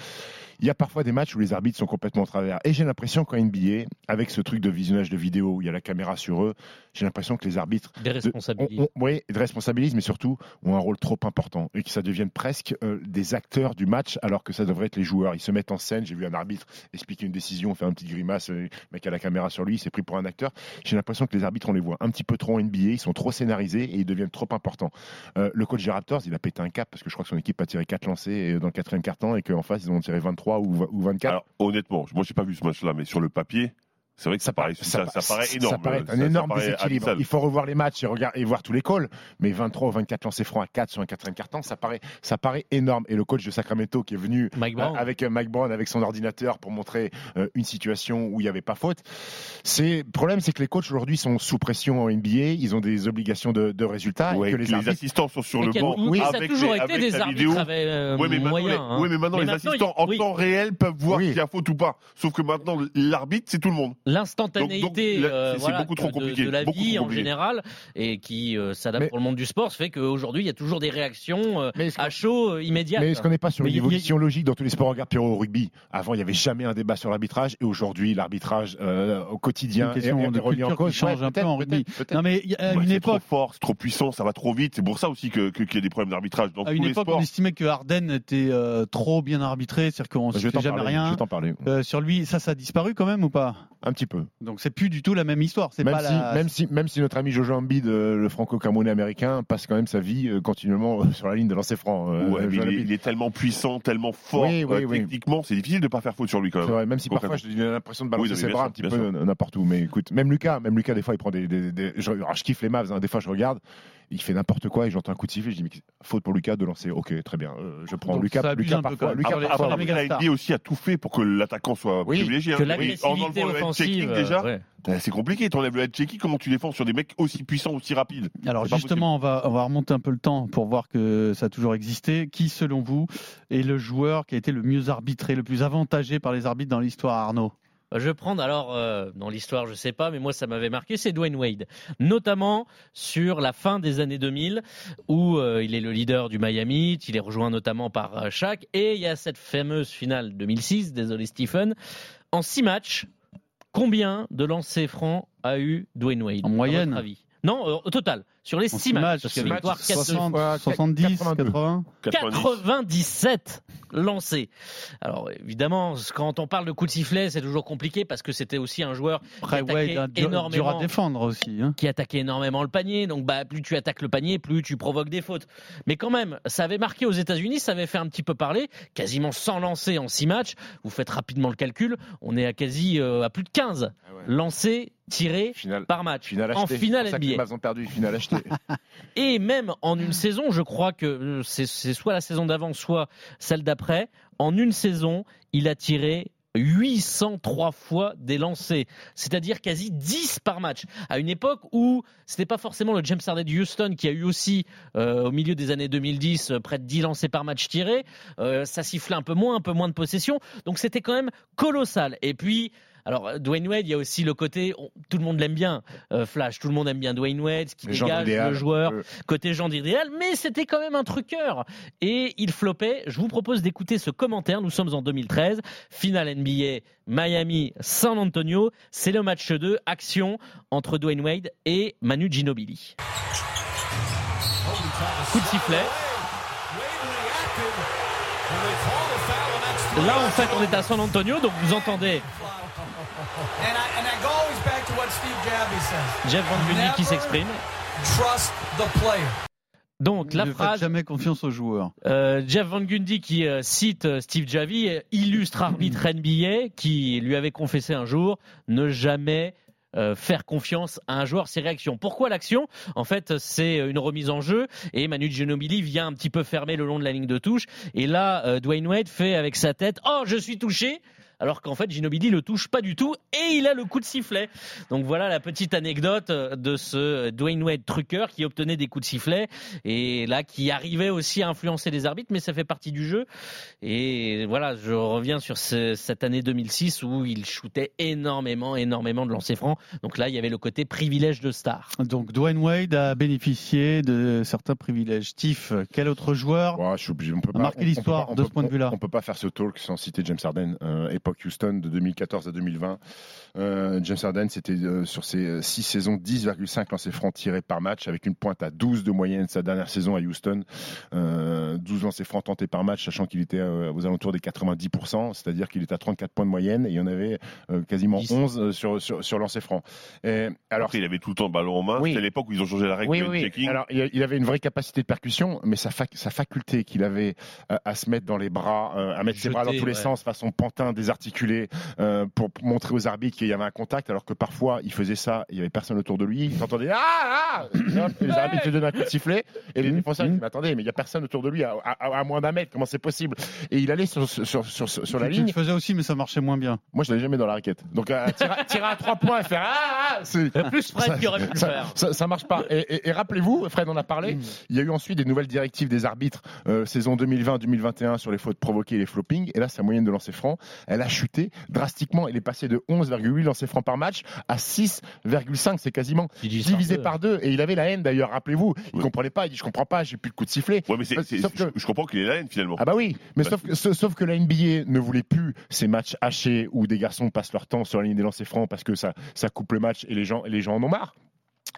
Il y a parfois des matchs où les arbitres sont complètement au travers. Et j'ai l'impression qu'en NBA, avec ce truc de visionnage de vidéo où il y a la caméra sur eux, j'ai l'impression que les arbitres Des de- responsabilités. ont- ont- oui, de responsabilisent, mais surtout ont un rôle trop important et que ça devienne presque euh, des acteurs du match alors que ça devrait être les joueurs. Ils se mettent en scène. J'ai vu un arbitre expliquer une décision, faire une petite grimace, euh, le mec a la caméra sur lui, il s'est pris pour un acteur. J'ai l'impression que les arbitres, on les voit un petit peu trop en NBA, ils sont trop scénarisés et ils deviennent trop importants. Euh, le coach des Raptors, il a pété un cap parce que je crois que son équipe a tiré 4 lancers euh, dans le quatrième quart-temps et qu'en face, ils ont tiré 23 ou, ou 24. Alors, honnêtement, moi, j'ai pas vu ce match-là, mais sur le papier, c'est vrai que ça, paraît, ça, ça paraît énorme. Ça paraît Ça- un ça énorme paraît déséquilibre. abyssal. Il faut revoir les matchs et, regarder, et voir tous les calls. Mais 23 ou 24 lancers francs à 4 sur un quatrième carton, ça paraît, ça paraît énorme. Et le coach de Sacramento qui est venu Mike Brown. euh, avec euh, Mike Brown, avec son ordinateur pour montrer euh, une situation où il n'y avait pas faute. Le problème, c'est que les coachs aujourd'hui sont sous pression en NBA. Ils ont des obligations de, de résultats. Ouais, et que que les, assistants sont sur le banc. oui, ça a avec toujours les- été avec des arbitres avec, euh, Ouais, mais maintenant, les, hein. ouais, mais maintenant, Mais les maintenant, assistants il- en oui. temps réel peuvent voir Oui. s'il y a faute ou pas. Sauf que maintenant, l'arbitre, c'est tout le monde. L'instantanéité euh, c'est- c'est voilà, beaucoup trop de- compliqué, de, la beaucoup vie trop en général et qui euh, s'adapte pour le monde du sport fait qu'aujourd'hui il y a toujours des réactions euh, à chaud euh, immédiates. Mais est-ce qu'on n'est pas sur une il y a- évolution logique dans tous les sports? Regarde Pierrot au rugby. Avant, il n'y avait jamais un débat sur l'arbitrage. Et aujourd'hui, l'arbitrage euh, au quotidien une question est, est remis en cause. change Ouais, un peu en rugby. Non mais il y a Ouais, une c'est époque, trop fort, c'est trop puissant, ça va trop vite. C'est pour ça aussi que- que- qu'il y a des problèmes d'arbitrage dans à tous une les époque, sports. on estimait que Harden était trop bien arbitré, c'est-à-dire qu'on ne Je t'en jamais. Je rien. vais t'en parler. Sur lui, ça, ça a disparu quand même ou pas? Un petit peu. Donc c'est plus du tout la même histoire. C'est Même pas si, la... même, si, même si notre ami Jojo Embiid, euh, le franco-camerounais américain, passe quand même sa vie euh, continuellement euh, sur la ligne de lancer franc. euh, Ouais, il, est, Embiid. il est tellement puissant, tellement fort, Oui, oui, euh, oui. techniquement, c'est difficile de pas faire faute sur lui quand même. C'est vrai, même si parfois j'ai l'impression de balancer ses bras sûr, un petit peu n'importe où. Mais écoute, même Lucas, même Lucas, des fois, il prend des. des- des- je, alors, je kiffe les Mavs, hein, des fois, je regarde, il fait n'importe quoi et j'entends un coup de sifflet. Je dis, mais faute pour Lucas de lancer. Ok, très bien. euh, je prends Donc, Lucas. Lucas parfois. Lucas Après, parfois, La. NBA aussi a tout fait pour que l'attaquant soit Oui, privilégié. que hein. l'agressivité En enlevant le head offensive, checking, déjà, ouais. euh, c'est compliqué. T'enlèves le head checking, comment tu défends sur des mecs aussi puissants, aussi rapides? Alors justement, on va, on va remonter un peu le temps pour voir que ça a toujours existé. Qui, selon vous, est le joueur qui a été le mieux arbitré, le plus avantagé par les arbitres dans l'histoire, Arnaud? Je vais prendre alors euh, dans l'histoire, je sais pas, mais moi ça m'avait marqué, c'est Dwayne Wade, notamment sur la fin des années 2000 où euh, il est le leader du Miami, il est rejoint notamment par euh, Shaq et il y a cette fameuse finale 2006, désolé Stephen, en six matchs, combien de lancers francs a eu Dwayne Wade En moyenne votre avis? Non, euh, au total, sur les En six six matchs, parce que matchs, victoire 4 60, fois, 70, 82. 80 97 lancés. Alors évidemment, quand on parle de coup de sifflet, c'est toujours compliqué parce que c'était aussi un joueur qui attaquait dur, énormément, à défendre aussi. hein. qui attaquait énormément le panier. Donc bah plus tu attaques le panier, plus tu provoques des fautes. Mais quand même, ça avait marqué aux États-Unis, ça avait fait un petit peu parler. Quasiment 100 lancés en 6 matchs. Vous faites rapidement le calcul, on est à quasi euh, à plus de 15 lancés tirés par match finale en finale NBA. Mavs ont perdu, finale Et même en une saison, je crois que euh, c'est soit la saison d'avant, soit celle d'après. En une saison, il a tiré 803 fois des lancers, c'est-à-dire quasi 10 par match. À une époque où c'était pas forcément le James Harden de Houston qui a eu aussi euh, au milieu des années 2010 euh, près de 10 lancers par match tirés, ça sifflait un peu moins, un peu moins de possession. Donc c'était quand même colossal. Et puis alors, euh, Dwayne Wade, il y a aussi le côté, on- tout le monde l'aime bien, euh, Flash, tout le monde aime bien Dwayne Wade, ce qui gens dégage le joueur, euh. côté genre d'idéal, mais c'était quand même un truqueur. Et il flopait. Je vous propose d'écouter ce commentaire. Nous sommes en 2013, finale NBA Miami San Antonio. C'est le match 2, action entre Dwayne Wade et Manu Ginobili. Coup de sifflet. Là, en fait, on est à San Antonio, donc vous entendez Jeff Van Gundy qui s'exprime. Trust the player. Donc la ne faites phrase, jamais confiance aux joueurs. euh, Jeff Van Gundy qui euh, cite euh, Steve Javi, illustre arbitre (clears throat) NBA, qui lui avait confessé un jour ne jamais euh, faire confiance à un joueur, ses réactions. Pourquoi l'action? En fait, c'est une remise en jeu et Manu Ginobili vient un petit peu fermer le long de la ligne de touche. Et là, euh, Dwayne Wade fait avec sa tête Oh, je suis touché alors qu'en fait Ginobili le touche pas du tout et il a le coup de sifflet. Donc voilà la petite anecdote de ce Dwayne Wade truqueur qui obtenait des coups de sifflet et là qui arrivait aussi à influencer les arbitres mais ça fait partie du jeu. Et voilà, je reviens sur ce- cette année 2006 où il shootait énormément énormément de lancers francs. Donc là, il y avait le côté privilège de star. Donc Dwayne Wade a bénéficié de certains privilèges. Steve, quel autre joueur Ouais, je suis obligé. On peut a pas- marqué l'histoire de ce point de on- vue-là On peut pas faire ce talk sans citer James Harden, euh, Houston de 2014 à 2020. Euh, James Harden, c'était euh, sur ses 6 saisons 10,5 lancers francs tirés par match, avec une pointe à 12 de moyenne sa dernière saison à Houston. Euh, 12 lancers francs tentés par match, sachant qu'il était euh, aux alentours des 90%, c'est-à-dire qu'il était à 34 points de moyenne et il y en avait euh, quasiment 11 euh, sur, sur, sur lancers francs. Et, alors, Après, il avait tout le temps le ballon en main. Oui. C'était à l'époque où ils ont changé la règle oui, du oui. checking. Alors, il il avait une vraie capacité de percussion, mais sa, fac- sa faculté qu'il avait euh, à se mettre dans les bras, euh, à mettre ses bras dans tous les ouais. sens, façon pantin, désarticulé, euh, pour montrer aux arbitres qu'il y avait un contact, alors que parfois il faisait ça, il y avait personne autour de lui, il entendait ah ah, et les arbitres lui donnaient un coup de sifflet, et les défenseurs ils disaient mais attendez, mais il y a personne autour de lui à, à- à moins d'un mètre, comment c'est possible? Et il allait sur, sur, sur, sur, sur la Tu ligne. le faisais aussi, mais ça marchait moins bien. Moi, je l'avais jamais dans la raquette. Donc, euh, tirer, à- (laughs) tirer à trois points et faire ah, ah c'est Plus Fred qui aurait pu le ça, faire. ça, ça marche pas. Et, et- et rappelez-vous, Fred en a parlé, il y a eu ensuite des nouvelles directives des arbitres euh, saison 2020-2021 sur les fautes provoquées et les floppings. Et là, sa moyenne de lancers francs, elle a chuté drastiquement. Elle est passée de 11,8 lancers francs par match à 6,5. C'est quasiment divisé par deux. Et il avait la haine d'ailleurs, rappelez-vous. Il comprenait pas. Il dit Je comprends pas, j'ai plus de coup de sifflet. Ouais, mais c'est, c'est- Sauf que- je, je comprends qu'il est la haine finalement. ah bah oui, mais sauf, que, sauf- sauf que la NBA ne voulait plus ces matchs hachés où des garçons passent leur temps sur la ligne des lancers francs parce que ça, ça coupe le match et les gens, et les gens en ont marre.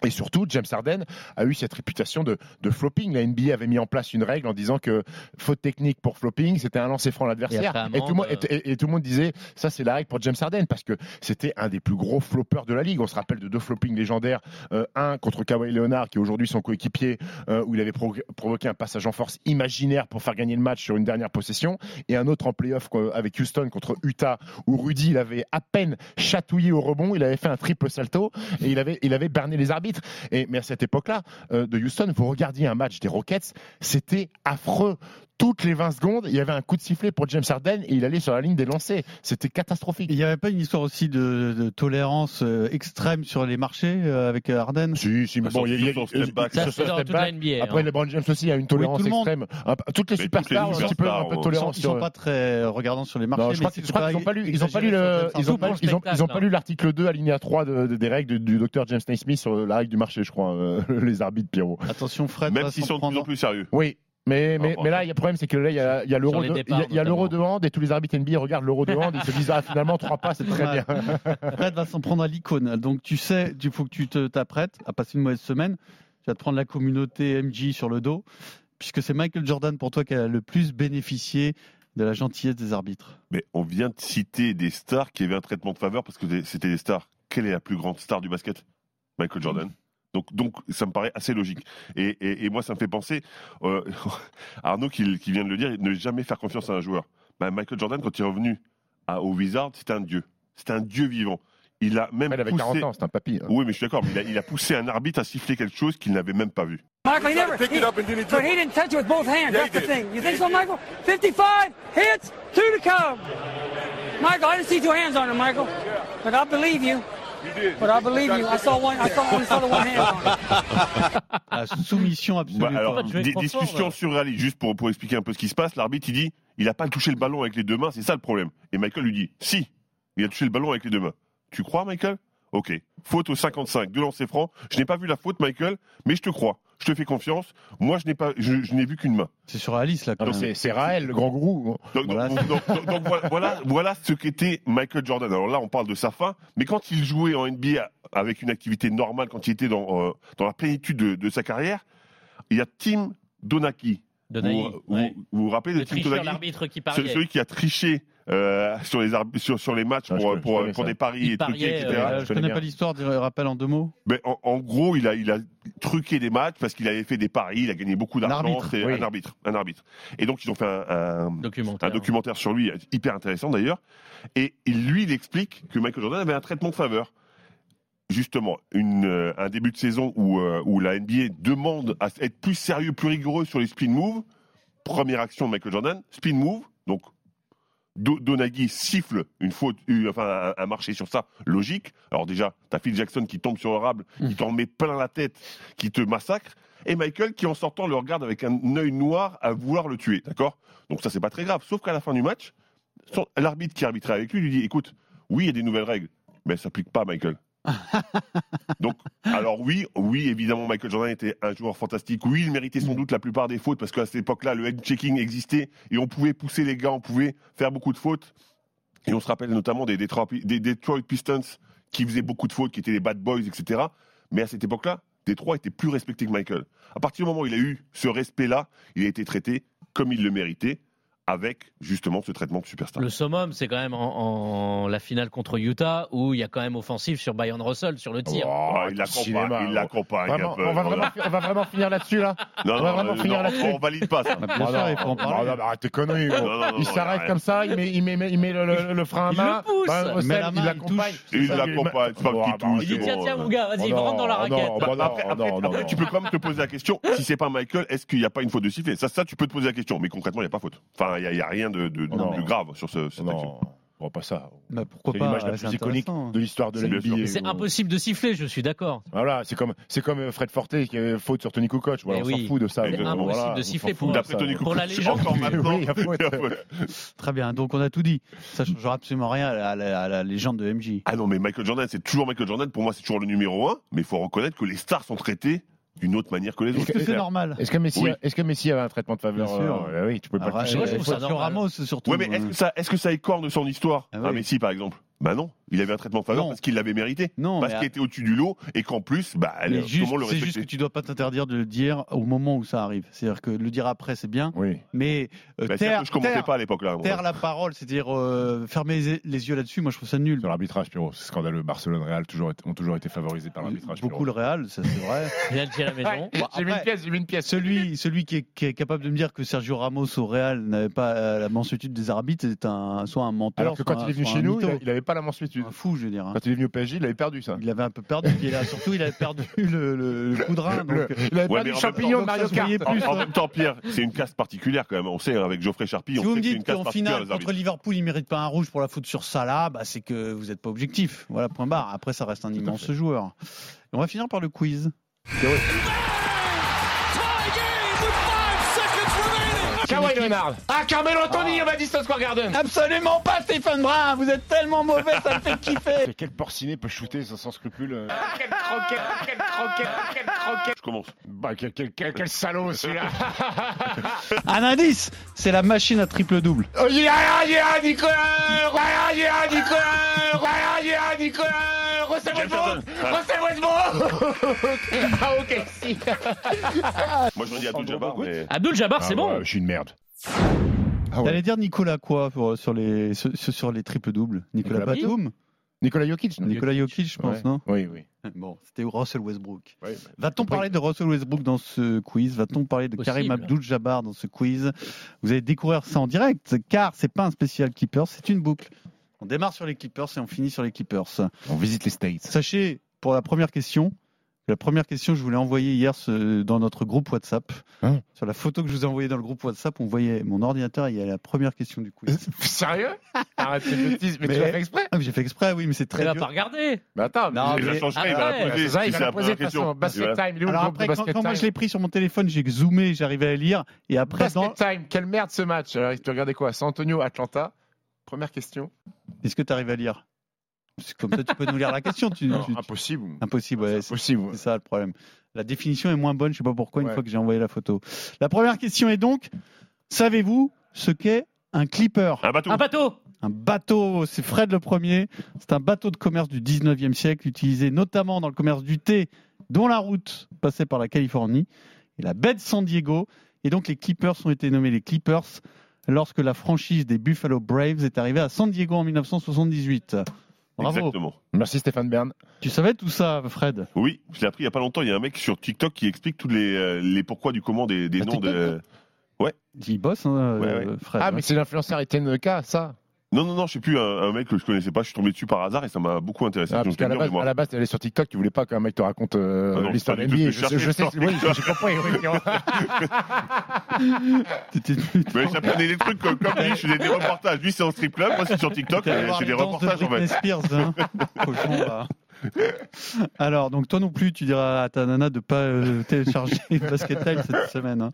Et surtout, James Harden a eu cette réputation de, de flopping. La NBA avait mis en place une règle en disant que faute technique pour flopping, c'était un lancer franc à l'adversaire. Et, tout le monde- amende, et- et- et tout le monde disait, ça c'est la règle pour James Harden, parce que c'était un des plus gros floppers de la ligue. On se rappelle de deux floppings légendaires. Euh, un contre Kawhi Leonard, qui est aujourd'hui son coéquipier, euh, où il avait pro- provoqué un passage en force imaginaire pour faire gagner le match sur une dernière possession. Et un autre en playoff quoi, avec Houston contre Utah, où Rudy il avait à peine chatouillé au rebond, il avait fait un triple salto et il avait, il avait berné les arbitres. Et, mais à cette époque-là, euh, de Houston, vous regardiez un match des Rockets, c'était affreux. Toutes les 20 secondes, il y avait un coup de sifflet pour James Harden et il allait sur la ligne des lancers. C'était catastrophique. Il n'y avait pas une histoire aussi de, de tolérance euh, extrême sur les marchés euh, avec Harden? Si, si, mais bon, il y a-. NBA, Après, hein. LeBron James aussi a une tolérance extrême. Un- Toutes les Mais superstars ont un petit peu, un peu de Ils tolérance sont, ils sur sont pas très euh, regardants sur les marchés. Non, je crois qu'ils c'est je crois qu'ils ont pas lu, ils ont pas lu ils ont pas, l'article 2 alinéa 3 de- de- des règles du, docteur James Naismith sur la règle du marché, je crois, euh, (laughs) les arbitres Pierrot. Attention, Fred. Même s'ils sont de plus en plus sérieux. Oui. Mais, mais, Ah, mais là, il y a le problème, c'est que là, il y a, y a l'euro de, y a- l'euro de hand et tous les arbitres NBA regardent l'euro de hand et se disent, ah, finalement, trois pas, c'est très bien. (laughs) Fred va s'en prendre à l'icône. Donc tu sais, il faut que tu te- t'apprêtes à passer une mauvaise semaine. Tu vas te prendre la communauté MJ sur le dos, puisque c'est Michael Jordan pour toi qui a le plus bénéficié de la gentillesse des arbitres. Mais on vient de citer des stars qui avaient un traitement de faveur parce que c'était des stars. Quelle est la plus grande star du basket? Michael Jordan. Donc, donc, ça me paraît assez logique. Et, et- et moi, ça me fait penser, euh, (laughs) Arnaud qui, qui vient de le dire, ne jamais faire confiance à un joueur. Ben, Michael Jordan, quand il est revenu à, au Wizard, c'était un dieu. C'était un dieu vivant. Il a même Il avait poussé... 40 ans, c'est un papy. hein. Oui, mais je suis d'accord. Il a, il a poussé un arbitre à siffler quelque chose qu'il n'avait même pas vu. Michael, he never. He, but he didn't touch it with both hands. That's the thing. You think so, Michael? 55 hits, two to come. Michael, I didn't see two hands on him, Michael. But I believe you. But I believe you. I saw one. I saw only saw the one hand on it. La soumission absolue. Bah, alors, de des discussions surréalistes, juste pour, pour expliquer un peu ce qui se passe. L'arbitre, il dit, il n'a pas touché le ballon avec les deux mains, c'est ça le problème. Et Michael lui dit, si, il a touché le ballon avec les deux mains. Tu crois, Michael? Ok. Faute au 55, deux lancers francs. Je n'ai pas vu la faute, Michael, mais je te crois. Je te fais confiance. Moi, je n'ai pas, je, je n'ai vu qu'une main. C'est sur Alice là Donc c'est Raël, le grand gourou. Donc, Voilà. donc- donc- donc- donc voilà, ce qu'était Michael Jordan. Alors là, on parle de sa fin, mais quand il jouait en NBA avec une activité normale, quand il était dans, euh, dans la plénitude de, de sa carrière, il y a Tim Donaghy. Donaghy, Vous vous, ouais. vous vous rappelez de Le Tim Donaghy l'arbitre qui celui qui a triché euh, sur, les sur, sur les matchs Ah, pour, pour, des paris Il et truqués, etc. Euh, je je connais pas l'histoire, rappelle en deux mots. Mais en, en gros, il a, il a truqué des matchs parce qu'il avait fait des paris, il a gagné beaucoup d'argent. arbitre, C'est oui. un arbitre, un arbitre. Et donc ils ont fait un, un- Documentaire. un documentaire sur lui, hyper intéressant d'ailleurs. Et il- lui, il explique que Michael Jordan avait un traitement de faveur. Justement, une, euh, un début de saison où, euh, où la NBA demande à être plus sérieux, plus rigoureux sur les spin moves. Première action de Michael Jordan, spin move. Donc, Do- Donaghy siffle une faute, une- enfin un, un marché sur ça, logique. Alors déjà, t'as Phil Jackson qui tombe sur le rable, qui t'en met plein la tête, qui te massacre, et Michael qui en sortant le regarde avec un œil noir à vouloir le tuer, d'accord? Donc ça c'est pas très grave, sauf qu'à la fin du match, l'arbitre qui arbitrait avec lui lui dit, écoute, oui il y a des nouvelles règles, mais ça s'applique pas Michael. (laughs) Donc, alors oui, oui, évidemment, Michael Jordan était un joueur fantastique. Oui, il méritait sans doute la plupart des fautes parce qu'à cette époque-là, le head-checking existait et on pouvait pousser les gars, on pouvait faire beaucoup de fautes. Et on se rappelle notamment des Detroit, des Detroit Pistons qui faisaient beaucoup de fautes, qui étaient les bad boys, etc. Mais à cette époque-là, Detroit était plus respecté que Michael. À partir du moment où il a eu ce respect-là, il a été traité comme il le méritait, avec justement ce traitement de superstar. Le summum, c'est quand même en, en la finale contre Utah où il y a quand même offensif sur Bayern Russell sur le tir. Oh, Ah, il l'accompagne, il l'accompagne un peu. on, va vraiment, on va vraiment finir là-dessus, là Non, On va non, vraiment euh, finir non, là-dessus. on valide pas ça. Bien Oh, sûr, non, il faut en non, non, arrête tes. Non, non, non, il non, s'arrête comme ça, il met, il met, il met le, le- le frein à Il main. le pousse. Bah, Il Russell, la main, il il l'accompagne. Il l'accompagne, Oh, bah. Il dit tiens, tiens, mon gars, vas-y, Oh, non, rentre dans la oh, raquette. non, non, non, non, non. tu peux quand même te poser la question, si c'est pas Michael, est-ce qu'il n'y a pas une faute de sifflet? Ça, ça, tu peux te poser la question, mais concrètement, il n'y a pas faute. Enfin, il n'y a, rien de, de- de Non. plus grave sur ce, cette action. Non, on voit pas ça. Bah, pourquoi pas l'image la c'est plus iconique intéressant. de l'histoire de la. NBA. C'est impossible de siffler, je suis d'accord. Voilà, c'est comme, c'est comme euh, Fred Forte qui avait faute sur Tony Kukoc. Voilà, Mais on oui. s'en fout de ça. C'est impossible voilà, de siffler pour- D'après la légende. encore maintenant. (laughs) Oui. Très bien, donc on a tout dit. Ça changera absolument rien à la, à la légende de MJ. Ah non, mais Michael Jordan, c'est toujours Michael Jordan. Pour moi, c'est toujours le numéro un. Mais il faut reconnaître que les stars sont traitées d'une autre manière que les Est-ce autres. que c'est normal Est-ce que Messi, Oui. est-ce que Messi avait un traitement de faveur Bien sûr. euh, Oui, tu peux pas Ah, le toucher. moi, je trouve ça Sergio normal. Ramos surtout. Ouais, mais est-ce que ça, est-ce que ça écorne son histoire Ah Ah, oui. Messi, par exemple? Bah non. Il avait un traitement faveur Non. parce qu'il l'avait mérité. Non, parce qu'il était au-dessus du lot et qu'en plus, bah, tout juste- le monde le c'est juste que tu dois pas t'interdire de le dire au moment où ça arrive. C'est-à-dire que le dire après, c'est bien. Oui. Mais euh, Bah, c'est-à-dire taire, que je commentais taire- pas à l'époque là. taire la parole, c'est-à-dire euh, fermer les, les yeux là-dessus, moi je trouve ça nul. Sur l'arbitrage, Pierrot, c'est scandaleux. Barcelone, Real toujours été- ont toujours été favorisés par l'arbitrage. Beaucoup le Real, ça c'est vrai. (laughs) Penalty à la maison. Bon, J'ai mis une pièce, j'ai mis une pièce. Celui, celui qui, est, qui est capable de me dire que Sergio Ramos au Real n'avait pas euh, la mansuétude des arbitres est un, soit un menteur, Alors que quand il est venu chez nous, il a- il avait pas la mansuétude. Un fou, je veux dire. hein. Quand il est venu au PSG, il avait perdu ça. Il avait un peu perdu. puis là, surtout, il avait perdu (laughs) le, le, le coup de rein. Donc, Le- il avait Ouais, perdu mais le en champignon de Mario Kart. plus, En, en hein. même temps, Pierre, c'est une casse particulière quand même. On sait, hein, avec Geoffrey Charpie, Si on vous sait me que c'est une dites qu'en finale, contre. Liverpool, il mérite pas un rouge pour la faute sur Salah, bah, c'est que vous n'êtes pas objectif. Voilà, point barre. Après, ça reste un immense joueur. Et on va finir par le quiz. Kawhi Leonard. Ah, Carmelo Anthony au Madison Square Garden. Absolument pas, Stéphane Brun. Vous êtes tellement mauvais, ça me fait kiffer. Quel porciné peut shooter sans, sans scrupule euh Quelle croquette, quelle croquette, quelle croquette. Je commence. Bah, quel, quel, quel, quel salaud celui-là (laughs) Un indice, c'est la machine à triple double. Oh, yeah, yeah, Nicolas. Yeah, yeah, Nicolas. Yeah, yeah, Nicolas. Russell Westbrook. Russell Westbrook. Ah, ok, si. (laughs) Moi, je me dis Abdul Jabbar, mais. Abdul Jabbar, c'est Ah, bon. Je suis une merde. Ah ouais. T'allais dire Nicolas quoi pour- sur les sur, sur les triples doubles? Nicolas, Nicolas Batum? Nicolas Jokic non? Nicolas Jokic, je pense, Ouais. non? Oui, oui. (laughs) Bon, c'était Russell Westbrook. Ouais, Va-t-on parler de Russell Westbrook dans ce quiz? Va-t-on parler de Karim. Abdul-Jabbar dans ce quiz? Vous allez découvrir ça en direct, car c'est pas un spécial Clippers, c'est une boucle. On démarre sur les Clippers et on finit sur les Clippers. On visite les States. Sachez, pour la première question, la première question, je vous l'ai envoyée hier ce- dans notre groupe WhatsApp. Hein sur la photo que je vous ai envoyée dans le groupe WhatsApp, on voyait mon ordinateur et il y a la première question du quiz. (laughs) Sérieux? Arrête tes bêtises, mais, Mais- tu l'as fait exprès? Ah, mais J'ai fait exprès, oui, mais c'est Il très va dur. pas regarder. Mais attends, Non, Il la mais- changerait, il Ah va ouais, la poser. ça, si il va c'est la la poser toute façon. question. Basket Voilà. time, il est où le Alors après, quand, basket quand moi time je l'ai pris sur mon téléphone, j'ai zoomé, j'arrivais à lire. Et après, Basket dans... time, quelle merde ce match Alors, tu regardais quoi? San Antonio, Atlanta? Première question. est-ce que tu arrives à lire? Comme ça, tu peux nous lire la question. Tu, Non, tu- impossible. Impossible, ouais, c'est Impossible. c'est ça le problème. La définition est moins bonne, je sais pas pourquoi, une Ouais. fois que j'ai envoyé la photo. La première question est donc, savez-vous ce qu'est un clipper? Un bateau. Un bateau. Un bateau, c'est Fred le premier. C'est un bateau de commerce du 19e siècle, utilisé notamment dans le commerce du thé, dont la route passait par la Californie et la baie de San Diego. Et donc les Clippers ont été nommés les Clippers lorsque la franchise des Buffalo Braves est arrivée à San Diego en 1978. Bravo. Exactement. Merci Stéphane Bern. Tu savais tout ça, Fred? Oui, je l'ai appris il y a pas longtemps. Il y a un mec sur TikTok qui explique tous les, euh, les pourquoi du comment des, des Ah, noms de. Il bosse, hein, euh, Ouais, ouais. Fred. Ah, hein. mais c'est l'influenceur Etienne K, ça Non, non, non, je sais plus, un, un mec que je connaissais pas. Je suis tombé dessus par hasard et ça m'a beaucoup intéressé. Ah, Donc, parce qu'à la, base, à la base, tu allais sur TikTok, tu voulais pas qu'un mec te raconte euh, Ah l'histoire de NBA. Je sais, je je sais, oui, j'ai compris. oui, (laughs) j'apprenais des trucs comme, comme lui, je faisais des reportages. Lui, c'est en strip club, moi, c'est sur TikTok, les des reportages en fait. Spears, hein. (laughs) Cochon, là. (laughs) Alors, donc toi non plus, tu diras à ta nana de pas euh, télécharger (laughs) Basket Time cette semaine. hein.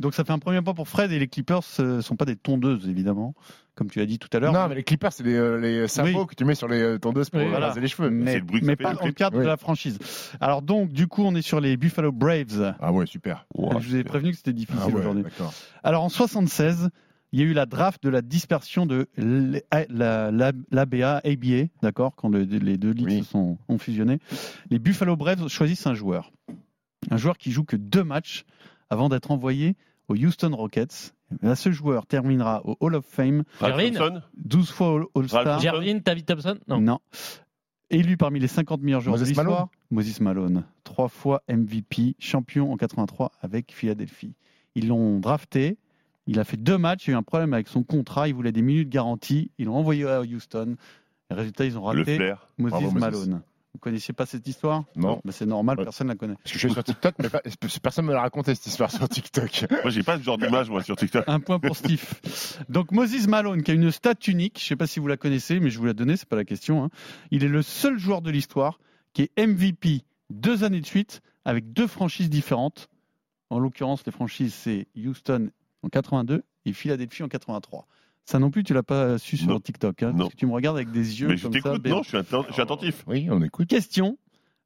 Donc ça fait un premier pas pour Fred et les Clippers ne sont pas des tondeuses évidemment, comme tu l'as dit tout à l'heure. Non, mais les clippers, c'est les, euh, les sabots Oui. que tu mets sur les euh, tondeuses pour Oui, euh, voilà. raser les cheveux. Mais, le bruit que mais ça fait, pas le dans le clip. cadre Oui. de la franchise. Alors donc, du coup, on est sur les Buffalo Braves. Ah ouais, super. Je vous ai prévenu que c'était difficile Ah ouais, aujourd'hui. d'accord. Alors en 76, il y a eu la draft de la dispersion de l- la, la, l'ABA, ABA, d'accord, quand le- les deux ligues Oui. se sont ont fusionné. Les Buffalo Braves choisissent un joueur, un joueur qui joue que deux matchs avant d'être envoyé aux Houston Rockets. Là, ce joueur terminera au Hall of Fame, Thompson 12 fois All- All-Star. Gervin, David Thompson? Non. Non. Élu parmi les 50 meilleurs joueurs Moses de l'histoire, Malone. Moses Malone. Trois fois MVP, champion en 83 avec Philadelphie. Ils l'ont drafté. Il a fait deux matchs. Il y a eu un problème avec son contrat. Il voulait des minutes garanties. Ils l'ont envoyé à Houston. Les résultats, ils ont raté. Moses Bravo, Moses. Malone. Vous connaissiez pas cette histoire? Non. Ben, C'est normal, Ouais. personne ne la connaît. Parce que je suis sur TikTok, mais personne ne me l'a raconté cette histoire sur TikTok. Moi, j'ai pas ce genre d'image, moi, sur TikTok. Un point pour Steve. Donc Moses Malone, qui a une stat unique, je ne sais pas si vous la connaissez, mais je vous la donner, c'est pas la question. hein. Il est le seul joueur de l'histoire qui est MVP deux années de suite avec deux franchises différentes. En l'occurrence, les franchises, c'est Houston en 82 et Philadelphie en 83. Ça non plus, tu l'as pas su sur Non. TikTok, hein, Non. parce que tu me regardes avec des yeux Mais je comme ça. t'écoute, béants. non, je suis, atten- je suis attentif. Oui, on écoute. Question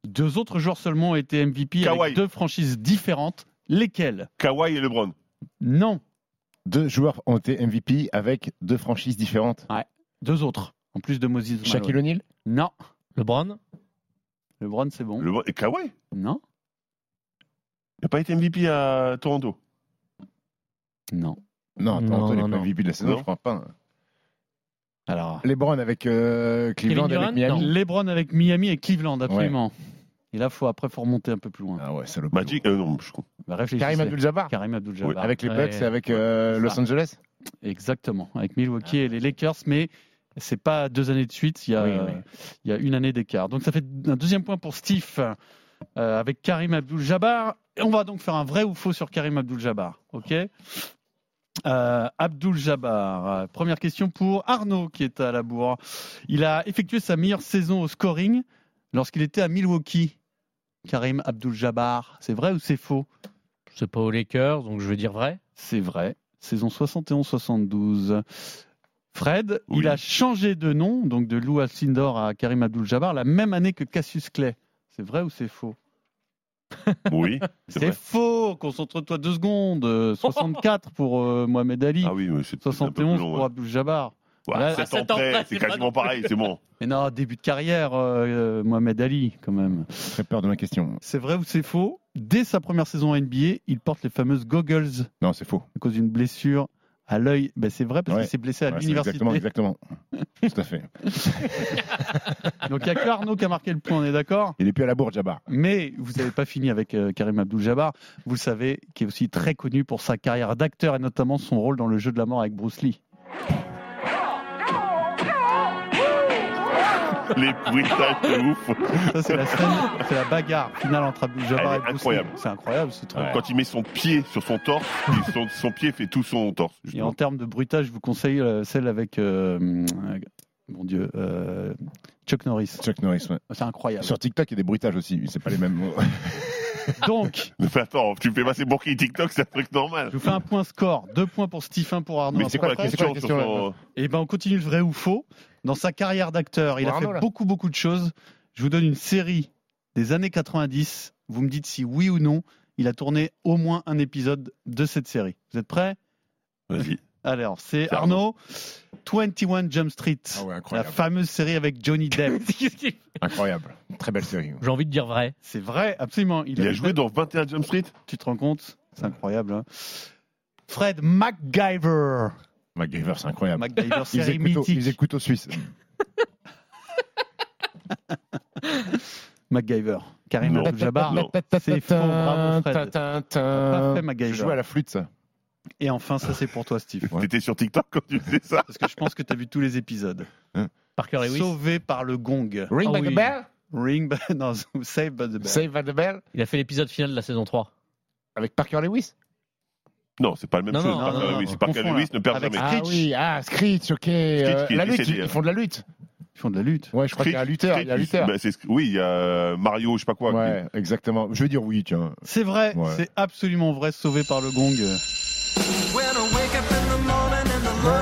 deux autres joueurs seulement ont été MVP Kawhi. avec deux franchises différentes. Lesquels Kawhi et LeBron. Non, Deux joueurs ont été MVP avec deux franchises différentes. deux autres, en plus de Moses Malone. Shaquille O'Neal? Non. LeBron? LeBron, c'est bon. Le... Et Kawhi? Non. Il n'a pas été MVP à Toronto. Non. Non, Non, Toronto n'est non, pas non. MVP de la saison, Non. je crois pas. Alors, LeBron avec euh, Cleveland, Kevin avec Durant Miami. LeBron avec Miami et Cleveland, absolument. Et là, faut après faut remonter un peu plus loin. Ah ouais, ça le Magic euh, Non, je Bah, réfléchissez. Karim Abdul-Jabbar Karim Abdul-Jabbar. avec les Ouais. Bucks et avec euh, Los Ça. Angeles. Exactement, avec Milwaukee et les Lakers, mais c'est pas deux années de suite, il y a, Oui, oui. il y a une année d'écart. Donc ça fait un deuxième point pour Steve euh, avec Karim Abdul-Jabbar. Et on va donc faire un vrai ou faux sur Karim Abdul-Jabbar. Ok? Euh, Abdul-Jabbar, euh, première question pour Arnaud qui est à la bourre. Il a effectué sa meilleure saison au scoring lorsqu'il était à Milwaukee. Karim Abdul-Jabbar, c'est vrai ou c'est faux? C'est pas aux Lakers, donc je vais dire vrai. C'est vrai. Saison 71-72. Fred, Oui. il a changé de nom, donc de Lou Alcindor à Karim Abdul-Jabbar, la même année que Cassius Clay. C'est vrai ou c'est faux? Oui, (laughs) c'est faux Concentre-toi deux secondes. Euh, (laughs) 64 pour euh, Mohamed Ali, Ah oui, mais c'est c'est un peu plus 71 long. pour ouais. Abdul-Jabbar. Ouais, Là, sept à ans sept ans près, près, c'est c'est pas quasiment non plus- pareil, c'est bon. (laughs) Mais non, début de carrière, euh, euh, Mohamed Ali, quand même. Très peur de ma question. C'est vrai ou c'est faux? Dès sa première saison en NBA, il porte les fameuses goggles Non, c'est faux. à cause d'une blessure à l'œil. Ben, c'est vrai parce Ouais. qu'il s'est blessé à Ouais, l'université. Exactement, exactement. (laughs) Tout à fait. (laughs) Donc il n'y a que Arnaud qui a marqué le point, on est d'accord? Il est plus à la bourre, Jabbar. Mais vous n'avez pas fini avec euh, Karim Abdul-Jabbar. Vous le savez, qui est aussi très connu pour sa carrière d'acteur et notamment son rôle dans le jeu de la mort avec Bruce Lee. (laughs) Les bruitages de ouf. Ça, c'est la scène, c'est la bagarre finale entre Elle et incroyable. C'est incroyable ce truc. Quand il met son pied sur son torse, (laughs) et son, son pied fait tout son torse. Et en termes de bruitage, je vous conseille euh, celle avec, euh, euh, mon Dieu, euh, Chuck Norris. Chuck Norris, ouais. C'est incroyable. Sur TikTok, il y a des bruitages aussi. C'est pas les mêmes mots. (laughs) Donc, Mais attends, tu fais passer pour qui TikTok, c'est un truc normal. je vous fais un point score. Deux points pour Stephen, pour Arnaud. Mais c'est quoi la question, question, son... Et ben on continue le vrai ou faux. Dans sa carrière d'acteur, il a fait là. beaucoup beaucoup de choses. Je vous donne une série des années 90. Vous me dites si oui ou non, il a tourné au moins un épisode de cette série. Vous êtes prêts? Vas-y. (laughs) Alors, c'est C'est Arnaud. 21 Jump Street, Ah ouais, la fameuse série avec Johnny Depp. (laughs) Incroyable. Très belle série. J'ai envie de dire vrai. C'est vrai, absolument. Il a joué dans 21 Jump Street? Tu te rends compte? C'est incroyable. hein. Fred MacGyver. MacGyver, c'est incroyable. MacGyver, Il faisait couteau, il mythique. faisait couteau suisse. (laughs) MacGyver. Karim. Abdul-Jabbar. Non. C'est faux, bravo Fred. Pas Pas fait MacGyver. Je joue à la flûte, ça. Et enfin, ça c'est pour toi, Steve. T'étais sur TikTok quand tu faisais ça Parce que je pense que tu as vu tous les épisodes. Parker Lewis. Sauvé par le gong. Ring Ah by oui. the bell? Ring, by- (laughs) non, save by the bell. Save by the bell? Il a fait l'épisode final de la saison 3. Avec Parker Lewis? Non, c'est pas la même Non, chose. non, Parker non, Lewis. Parker là. ne perd Avec jamais. Ah oui, ah, Screech, ok. euh, qui est la lutte, décédé, ils hein. font de la lutte. Ils font de la lutte. Ouais, je crois qu'il y a un lutteur. Il y a un Screech, lutteur. c'est- oui, il y a Mario, je sais pas quoi. Ouais, exactement. Je vais dire oui, tiens. C'est vrai, Ouais. c'est absolument vrai, sauvé par le gong.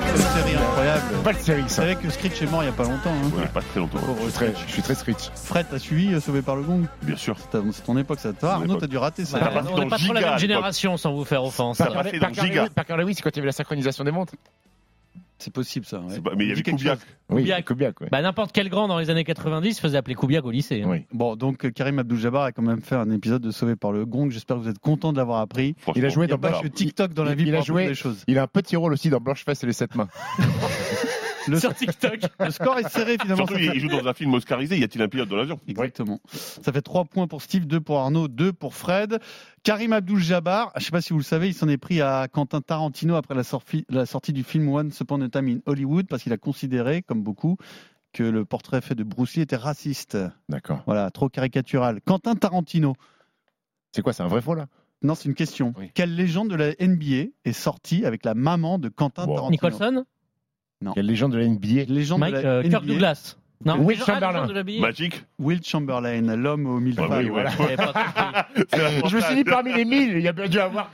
Quelle série incroyable. Belle série, Vous ça. savez que Screech est mort il n'y a pas longtemps. hein. Ouais, pas très longtemps. Pauvre Je suis très, Screech. je suis très Screech. Fred, t'as suivi euh, Sauvé par le gong? Bien sûr. C'est ta- c'est ton époque, ça. Toi, Arnaud, époque. t'as dû rater ça. Ça Ouais, passe on dans n'est pas trop Giga, la à même l'époque. génération, sans vous faire offense. Ça Parker, passait dans Parker Giga. Lewis, Parker Lewis, c'est quand il y avait la synchronisation des montres. C'est possible, ça. ouais. C'est pas- Mais il y avait chose. Oui. Kubiak, ouais. Bah, N'importe quel grand dans les années 90 faisait appeler Kubiak au lycée. hein. Oui. Bon, donc euh, Karim Abdul-Jabbar a quand même fait un épisode de Sauvé par le gong. J'espère que vous êtes content de l'avoir appris. Il a joué dans Blanche. TikTok dans la vie il pour a joué-. Il a un petit rôle aussi dans Blanche-Fesse et les sept mains. (laughs) Le, Sur TikTok. le score est serré finalement. Surtout, il joue dans un film oscarisé. Y a-t-il un pilote dans l'avion? Exactement. Ça fait 3 points pour Steve, 2 pour Arnaud, 2 pour Fred. Karim Abdul-Jabbar, je ne sais pas si vous le savez, il s'en est pris à Quentin Tarantino après la sortie, la sortie du film Once Upon a Time in Hollywood parce qu'il a considéré, comme beaucoup, que le portrait fait de Bruce Lee était raciste. D'accord. Voilà, trop caricatural. Quentin Tarantino. C'est quoi, c'est un vrai faux, là? Non, c'est une question. Oui. Quelle légende de la NBA est sortie avec la maman de Quentin Wow. Tarantino? Nicholson? Quelle légende de la NBA Légende Mike de la euh, NBA. Kirk Douglas. Non, Will les gens- ah, les Chamberlain. gens de la NBA. Magic Will Chamberlain, l'homme aux mille femmes. (laughs) Je me suis dit parmi les mille, il y a bien dû avoir.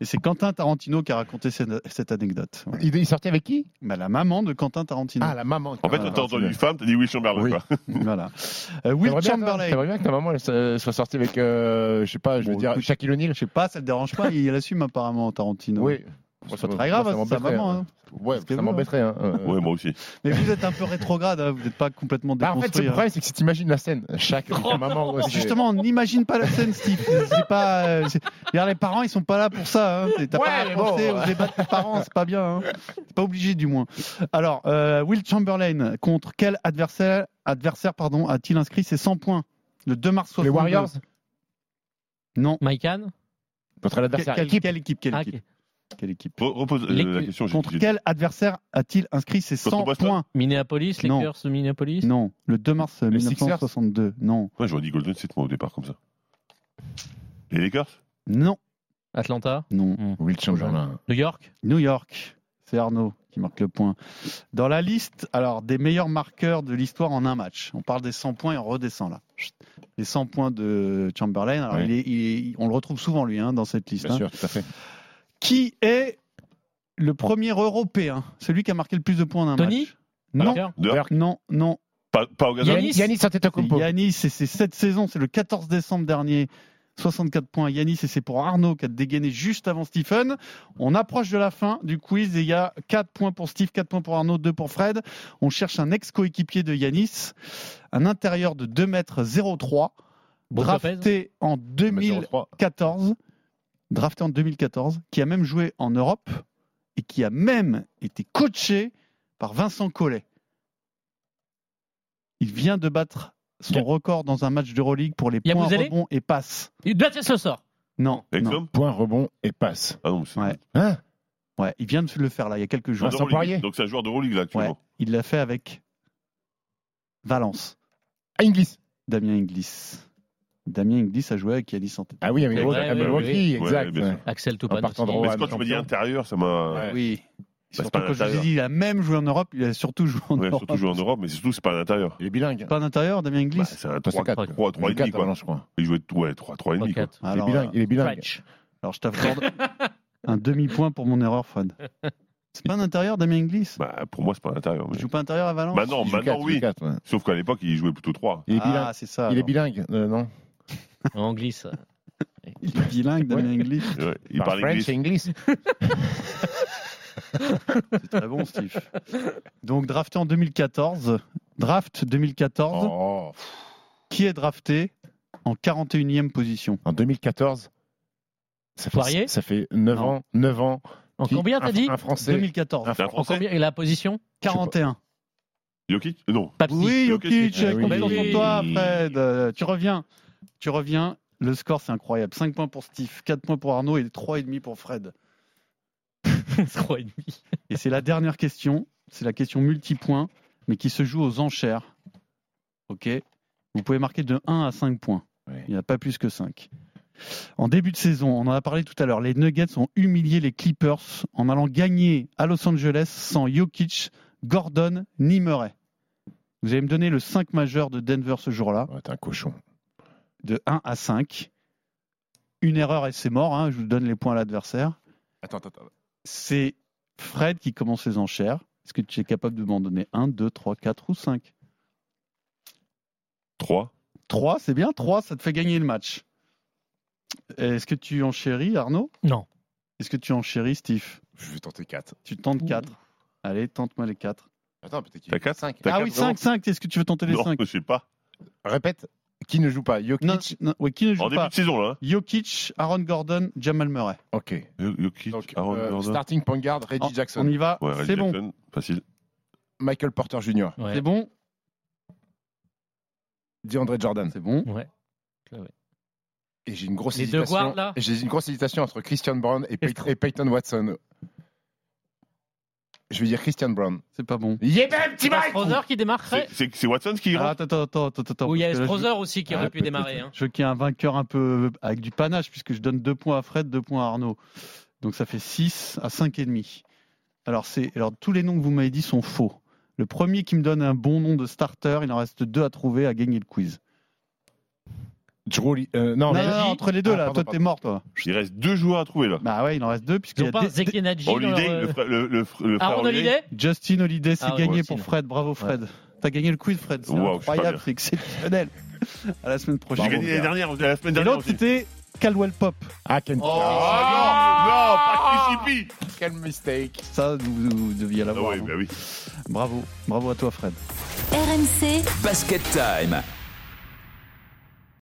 Et c'est Quentin Tarantino qui a raconté cette, anecdote. Il il sortait avec qui? Bah, la maman de Quentin Tarantino. Ah, la maman. En fait, quand t'as entendu femme, t'as dit Will Chamberlain. (laughs) Voilà. Euh, Will Chamberlain. T'aimerais bien que ta maman soit sortie avec, euh, je sais pas, je veux Bon, dire, Shaquille O'Neal Je sais pas, ça te dérange pas, il assume apparemment Tarantino. Oui. C'est pas très grave, ça hein, c'est maman. hein. hein. Ouais, ça bon, m'embêterait. hein. Euh, Ouais, moi aussi. Mais vous êtes un peu rétrograde, hein, vous n'êtes pas complètement Bah, en fait, déconstruit. le hein. problème, c'est que si t'imagines la scène, (laughs) chaque maman. ouais, c'est- Justement, on n'imagine pas la scène, Steve. C'est pas. euh, c'est- Regarde, les parents, ils sont pas là pour ça. Hein. T'as Ouais, pas à penser bon. aux débats de tes parents, c'est pas bien. Hein. C'est pas obligé, du moins. Alors, euh, Will Chamberlain contre quel adversaire, adversaire pardon, a-t-il inscrit ses 100 points le 2 mars 62 Les Warriors Non. Maïkan Contre Quelle, l'adversaire. quelle- équipe. quelle équipe Quelle Ah, équipe? ok. Quelle équipe Re- Repose euh, Les- la question. Contre quel adversaire a-t-il inscrit ses Contre 100 Boston points Minneapolis, Non. Lakers de Minneapolis Non, le 2 mars Les 1962. Non. Ouais, j'aurais dit Golden State, moi, au départ, comme ça. Les Lakers? Non. Atlanta? Non. Will Chamberlain. New York? New York. C'est Arnaud qui marque le point. Dans la liste alors, des meilleurs marqueurs de l'histoire en un match, on parle des 100 points et on redescend là. Chut. Les 100 points de Chamberlain, alors Oui. il est- il est- on le retrouve souvent lui hein, dans cette liste. Bien hein. sûr, tout à fait. Qui est le premier Européen? Celui qui a marqué le plus de points en un Tony? match. Non, Dirk non, non. Pas, pas au gazon Yanis? Yannis Antetokounmpo. Yanis, et c'est cette saison, c'est le 14 décembre dernier. 64 points Yanis et c'est pour Arnaud qui a dégainé juste avant Stephen. On approche de la fin du quiz et il y a 4 points pour Steve, 4 points pour Arnaud, 2 pour Fred. On cherche un ex-coéquipier de Yanis, un intérieur de 2 mètres 03, Brook drafté en 2014, drafté en 2014, qui a même joué en Europe et qui a même été coaché par Vincent Collet. Il vient de battre son record dans un match d'Euroleague pour les points rebonds et passes. Il doit être le sort. Non, non. l'homme Point, rebond et passe. Ah non, Ouais. Hein? Ouais, il vient de le faire là, il y a quelques jours. Vincent d'Euroleague. Poirier. Donc c'est un joueur de Euroleague, là, actuellement. Ouais, il l'a fait avec Valence, Ah, Inglis. Damien Inglis. Damien Inglis a joué avec Yanis Antetokounmpo. Ah oui, mais Ouais, Milwaukee, ouais, à ouais, Milwaukee, ouais. exact. Ouais. Axel Toupane. En de. Mais quand tu me dis intérieur, ça m'a. Ouais. Oui. c'est Surtout quand je vous ai l'intérieur. dit, il a même joué en Europe, il a surtout joué en Ouais, Europe. surtout jouer en Europe, mais surtout, c'est pas à l'intérieur. Il est bilingue. Pas d'intérieur, Damien Inglis Bah, c'est un Toi, c'est 3, quatre. 3, 3 et demi, quoi. je crois. Il jouait ouais, 3, 3 et demi, quoi. Trois, quatre. Il est bilingue. Il est bilingue. French. alors je t'accorde un demi-point pour mon erreur, Fred. C'est pas un intérieur, Damien Inglis Bah, pour moi, c'est pas à l'intérieur. Il Mais... joue pas intérieur à Valence Maintenant, Il joue maintenant il oui. quatre, ouais. Sauf qu'à l'époque, il jouait plutôt 3. Il est Ah, bilingue. c'est ça. Il est bilingue, euh, non? En anglais, ça. Il est bilingue, Damien. Ouais, il Par parle French et anglais. English. C'est très bon, Steve. Donc, drafté en 2014. Draft 2014. Oh. Qui est drafté en 41e position? En 2014, ça fait, Poirier? ça fait 9 Non. ans. 9 ans. En Qui- combien t'as dit? Un Français. 2014. Un C'est un En français combien? Et la position? 41. Jokic? Non. Papsi. Oui, Jokic, Ah oui. compte sur Oui. toi, Fred. Tu reviens. Tu reviens. Le score, c'est incroyable. 5 points pour Steve, 4 points pour Arnaud et 3,5 pour Fred. (laughs) Trois et demi. Et c'est la dernière question. C'est la question multipoint, mais qui se joue aux enchères. OK Vous pouvez marquer de 1 à 5 points. Ouais. Il n'y a pas plus que 5. En début de saison, on en a parlé tout à l'heure, les Nuggets ont humilié les Clippers en allant gagner à Los Angeles sans Jokic, Gordon ni Murray. Vous allez me donner le 5 majeur de Denver ce jour-là, Ouais, T'es un cochon. De 1 à 5. Une erreur et c'est mort, hein, je vous donne les points à l'adversaire. Attends, attends, attends. C'est Fred qui commence les enchères. Est-ce que tu es capable de m'en donner 1, 2, 3, 4 ou 5 3. 3, c'est bien. 3, ça te fait gagner le match. Est-ce que tu enchéris, Arnaud? Non. Est-ce que tu enchéris, Steve? Je vais tenter 4. Tu tentes 4. Allez, tente-moi les 4. Attends, peut-être qu'il T'as 4 5. T'as Ah oui, vraiment? 5, 5. Est-ce que tu veux tenter les Non, 5 je sais pas. Répète. Qui ne joue pas Jokic non, non, oui, qui ne joue En début pas de saison, là. hein. Jokic, Aaron Gordon, Jamal Murray. Ok. Jokic, Donc, Aaron euh, Gordon. starting point guard, Reggie On- Jackson. On y va, Ouais, Reggie c'est bon. Jackson, Facile. Michael Porter Jr. Ouais. C'est bon, DeAndre Jordan. c'est bon. Ouais. Et j'ai une grosse Les deux hésitation. guards, là J'ai une grosse hésitation entre Christian Brown et, Pey- et Peyton Watson. Je vais dire Christian Brown. C'est pas bon. Yeah, ben, petit Mike qui démarrerait C'est- Watson qui Ah, rentre attends, attends, attends, attends. Ou il y a Strother aussi qui Ah, aurait pu peut-être. démarrer. hein. Je veux qu'il y ait un vainqueur un peu avec du panache, puisque je donne 2 points à Fred, 2 points à Arnaud. Donc ça fait 6 à 5,5. Alors, c'est, alors, tous les noms que vous m'avez dit sont faux. Le premier qui me donne un bon nom de starter, il en reste deux à trouver à gagner le quiz. Euh, non, Non, mais- non, non, entre les deux, Ah, là, pardon, toi, t'es mort, toi. Il reste deux joueurs à trouver, là. Bah ouais, il en reste deux, Ils puisqu'il y a pas des- Zeki Nadji dans Holiday, leur, euh, le frère, le, le, le frère Aaron Holiday. Holiday Justin Holiday, c'est Ah ouais, gagné Justin. pour Fred. Bravo, Fred. T'as gagné le quiz, Fred. C'est Wow, incroyable, c'est exceptionnel. à la semaine J'ai prochaine. gagné l'année dernière, la semaine Et dernière l'autre, aussi. c'était Caldwell Pop. Ah, Ken- Oh, non, non, pas. Quel mistake. Ça, vous, vous deviez l'avoir. Ah oui, hein. bah oui. Bravo. Bravo à toi, Fred. RMC Basket Time.